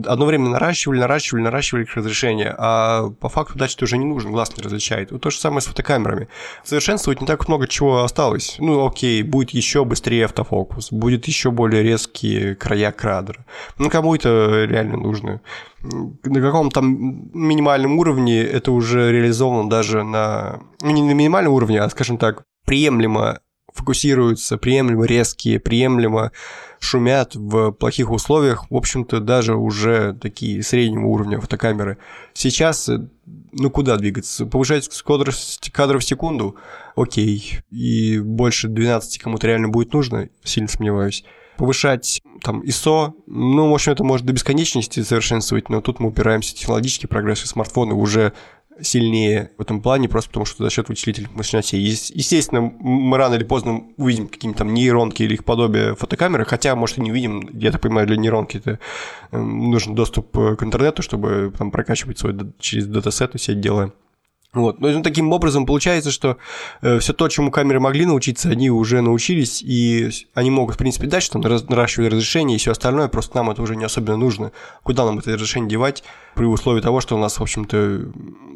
Одно время наращивали, наращивали, наращивали их разрешение, а по факту дальше уже не нужен, глаз не различает. Вот то же самое с фотокамерами. Совершенствовать не так много чего осталось. Ну, окей, будет еще быстрее автофокус, будет еще более резкие края кадра. Ну, кому это реально нужно? На каком-то минимальном уровне это уже реализовано даже на... Ну, не на минимальном уровне, а, скажем так, приемлемо фокусируются, приемлемо резкие, приемлемо шумят в плохих условиях, в общем-то, даже уже такие среднего уровня фотокамеры. Сейчас, э, ну куда двигаться? Повышать скорость кадров в секунду? Окей. И больше 12 кому-то реально будет нужно? Сильно сомневаюсь повышать там ISO, ну, в общем, это может до бесконечности совершенствовать, но тут мы упираемся в технологический прогресс, и смартфоны уже сильнее в этом плане, просто потому что за счет вычислительных мощностей. Естественно, мы рано или поздно увидим какие-то там нейронки или их подобие фотокамеры, хотя, может, и не увидим. Я так понимаю, для нейронки это эм, нужен доступ к интернету, чтобы там прокачивать свой через датасет и все это дело. Вот. Но ну, таким образом получается, что э, все то, чему камеры могли научиться, они уже научились, и они могут, в принципе, дальше там наращивать разрешение и все остальное, просто нам это уже не особенно нужно. Куда нам это разрешение девать при условии того, что у нас, в общем-то,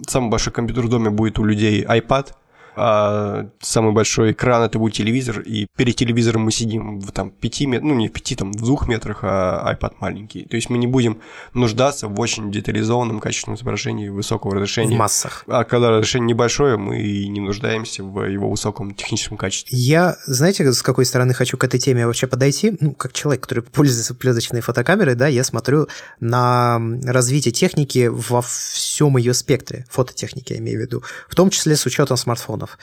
самый большой компьютер в доме будет у людей iPad, а самый большой экран это будет телевизор, и перед телевизором мы сидим в там 5 метрах, ну не в 5, там в 2 метрах, а iPad маленький. То есть мы не будем нуждаться в очень детализованном качественном изображении высокого разрешения.
В массах.
А когда разрешение небольшое, мы не нуждаемся в его высоком техническом качестве.
Я, знаете, с какой стороны хочу к этой теме вообще подойти? Ну, как человек, который пользуется пленочной фотокамерой, да, я смотрю на развитие техники во всем ее спектре, фототехники, я имею в виду, в том числе с учетом смартфона смартфонов.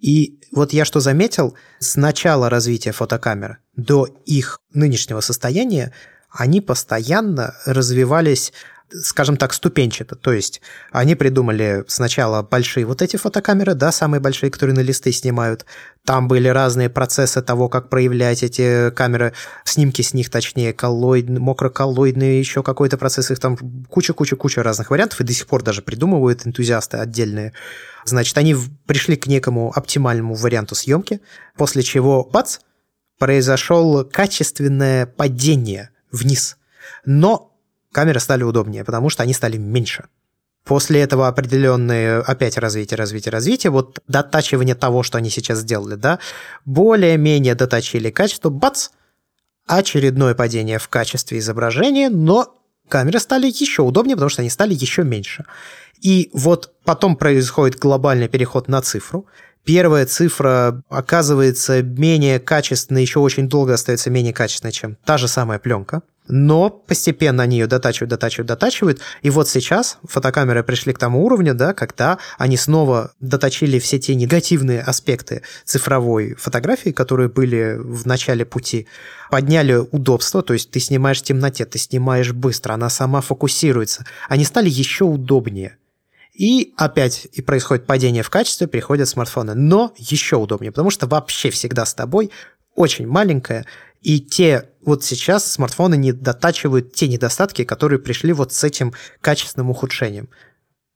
И вот я что заметил, с начала развития фотокамер до их нынешнего состояния, они постоянно развивались скажем так, ступенчато. То есть они придумали сначала большие вот эти фотокамеры, да, самые большие, которые на листы снимают. Там были разные процессы того, как проявлять эти камеры, снимки с них, точнее, коллоид, мокроколлоидные, еще какой-то процесс, их там куча-куча-куча разных вариантов, и до сих пор даже придумывают энтузиасты отдельные. Значит, они пришли к некому оптимальному варианту съемки, после чего, бац, произошел качественное падение вниз. Но камеры стали удобнее, потому что они стали меньше. После этого определенные опять развитие, развитие, развитие, вот дотачивание того, что они сейчас сделали, да, более-менее доточили качество, бац, очередное падение в качестве изображения, но камеры стали еще удобнее, потому что они стали еще меньше. И вот потом происходит глобальный переход на цифру. Первая цифра оказывается менее качественной, еще очень долго остается менее качественной, чем та же самая пленка но постепенно они ее дотачивают, дотачивают, дотачивают. И вот сейчас фотокамеры пришли к тому уровню, да, когда они снова доточили все те негативные аспекты цифровой фотографии, которые были в начале пути, подняли удобство, то есть ты снимаешь в темноте, ты снимаешь быстро, она сама фокусируется. Они стали еще удобнее. И опять и происходит падение в качестве, приходят смартфоны. Но еще удобнее, потому что вообще всегда с тобой очень маленькая и те вот сейчас смартфоны не дотачивают те недостатки, которые пришли вот с этим качественным ухудшением.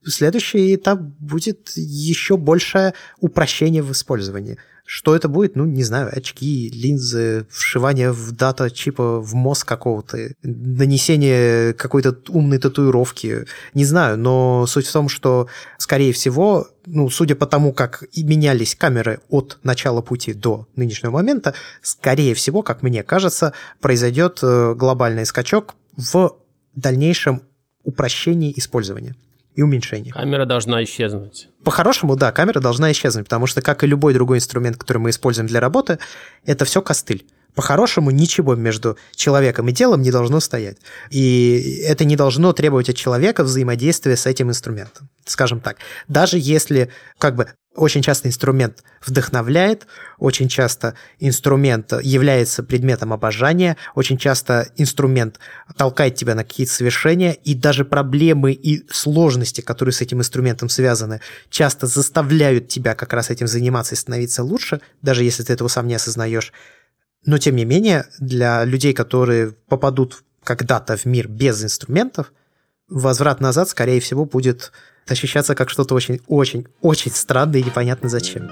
Следующий этап будет еще большее упрощение в использовании – что это будет? Ну, не знаю, очки, линзы, вшивание в дата чипа в мозг какого-то, нанесение какой-то умной татуировки. Не знаю, но суть в том, что, скорее всего, ну, судя по тому, как менялись камеры от начала пути до нынешнего момента, скорее всего, как мне кажется, произойдет э, глобальный скачок в дальнейшем упрощении использования и уменьшение.
Камера должна исчезнуть.
По-хорошему, да, камера должна исчезнуть, потому что, как и любой другой инструмент, который мы используем для работы, это все костыль. По-хорошему, ничего между человеком и делом не должно стоять. И это не должно требовать от человека взаимодействия с этим инструментом. Скажем так. Даже если как бы очень часто инструмент вдохновляет, очень часто инструмент является предметом обожания, очень часто инструмент толкает тебя на какие-то совершения, и даже проблемы и сложности, которые с этим инструментом связаны, часто заставляют тебя как раз этим заниматься и становиться лучше, даже если ты этого сам не осознаешь. Но тем не менее, для людей, которые попадут когда-то в мир без инструментов, возврат назад, скорее всего, будет ощущаться как что-то очень-очень-очень странное и непонятно зачем.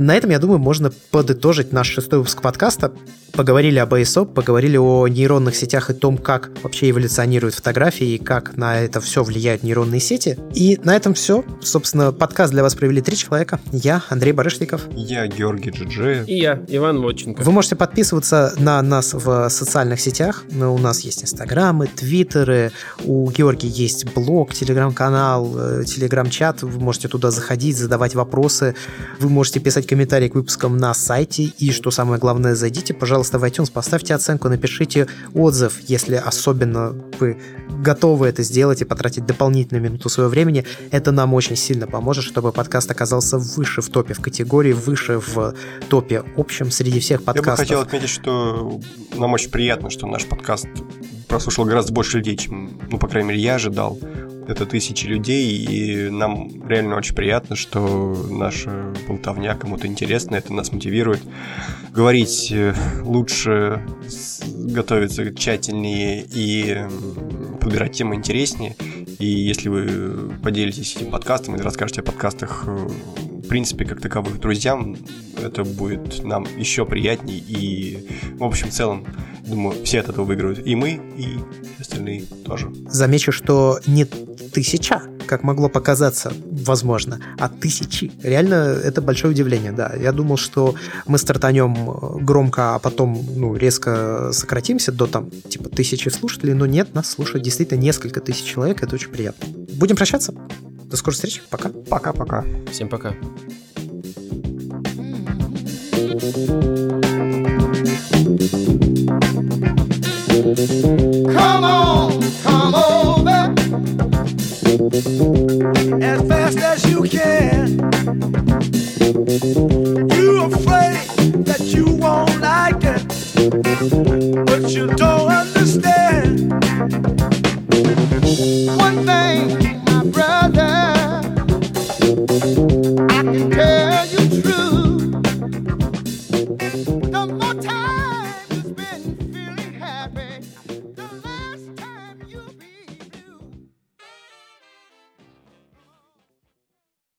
На этом, я думаю, можно подытожить наш шестой выпуск подкаста. Поговорили об ASO, поговорили о нейронных сетях и том, как вообще эволюционируют фотографии и как на это все влияют нейронные сети. И на этом все. Собственно, подкаст для вас провели три человека. Я, Андрей Барышников.
Я, Георгий Джиджи.
И я, Иван Водченко.
Вы можете подписываться на нас в социальных сетях. У нас есть инстаграмы, твиттеры, у Георгия есть блог, телеграм-канал, э, телеграм-чат. Вы можете туда заходить, задавать вопросы. Вы можете писать комментарии к выпускам на сайте. И, что самое главное, зайдите, пожалуйста, в iTunes, поставьте оценку, напишите отзыв, если особенно вы готовы это сделать и потратить дополнительную минуту своего времени. Это нам очень сильно поможет, чтобы подкаст оказался выше в топе в категории, выше в топе общем среди всех подкастов. Я бы
хотел отметить, что нам очень приятно, что наш подкаст прослушал гораздо больше людей, чем, ну, по крайней мере, я ожидал это тысячи людей, и нам реально очень приятно, что наша болтовня кому-то интересна, это нас мотивирует говорить э, лучше, готовиться тщательнее и подбирать темы интереснее. И если вы поделитесь этим подкастом или расскажете о подкастах э, в принципе, как таковых друзьям, это будет нам еще приятней. И, в общем, в целом, думаю, все от этого выиграют. И мы, и остальные тоже.
Замечу, что не тысяча, как могло показаться, возможно, а тысячи. Реально, это большое удивление, да. Я думал, что мы стартанем громко, а потом, ну, резко сократимся до, там, типа, тысячи слушателей, но нет, нас слушают действительно несколько тысяч человек, это очень приятно. Будем прощаться. До скорой встречи. Пока.
Пока-пока.
Всем пока.
Come on, come over as fast as you can. You're afraid that you won't like it, but you don't understand. One thing, my brother, I can tell.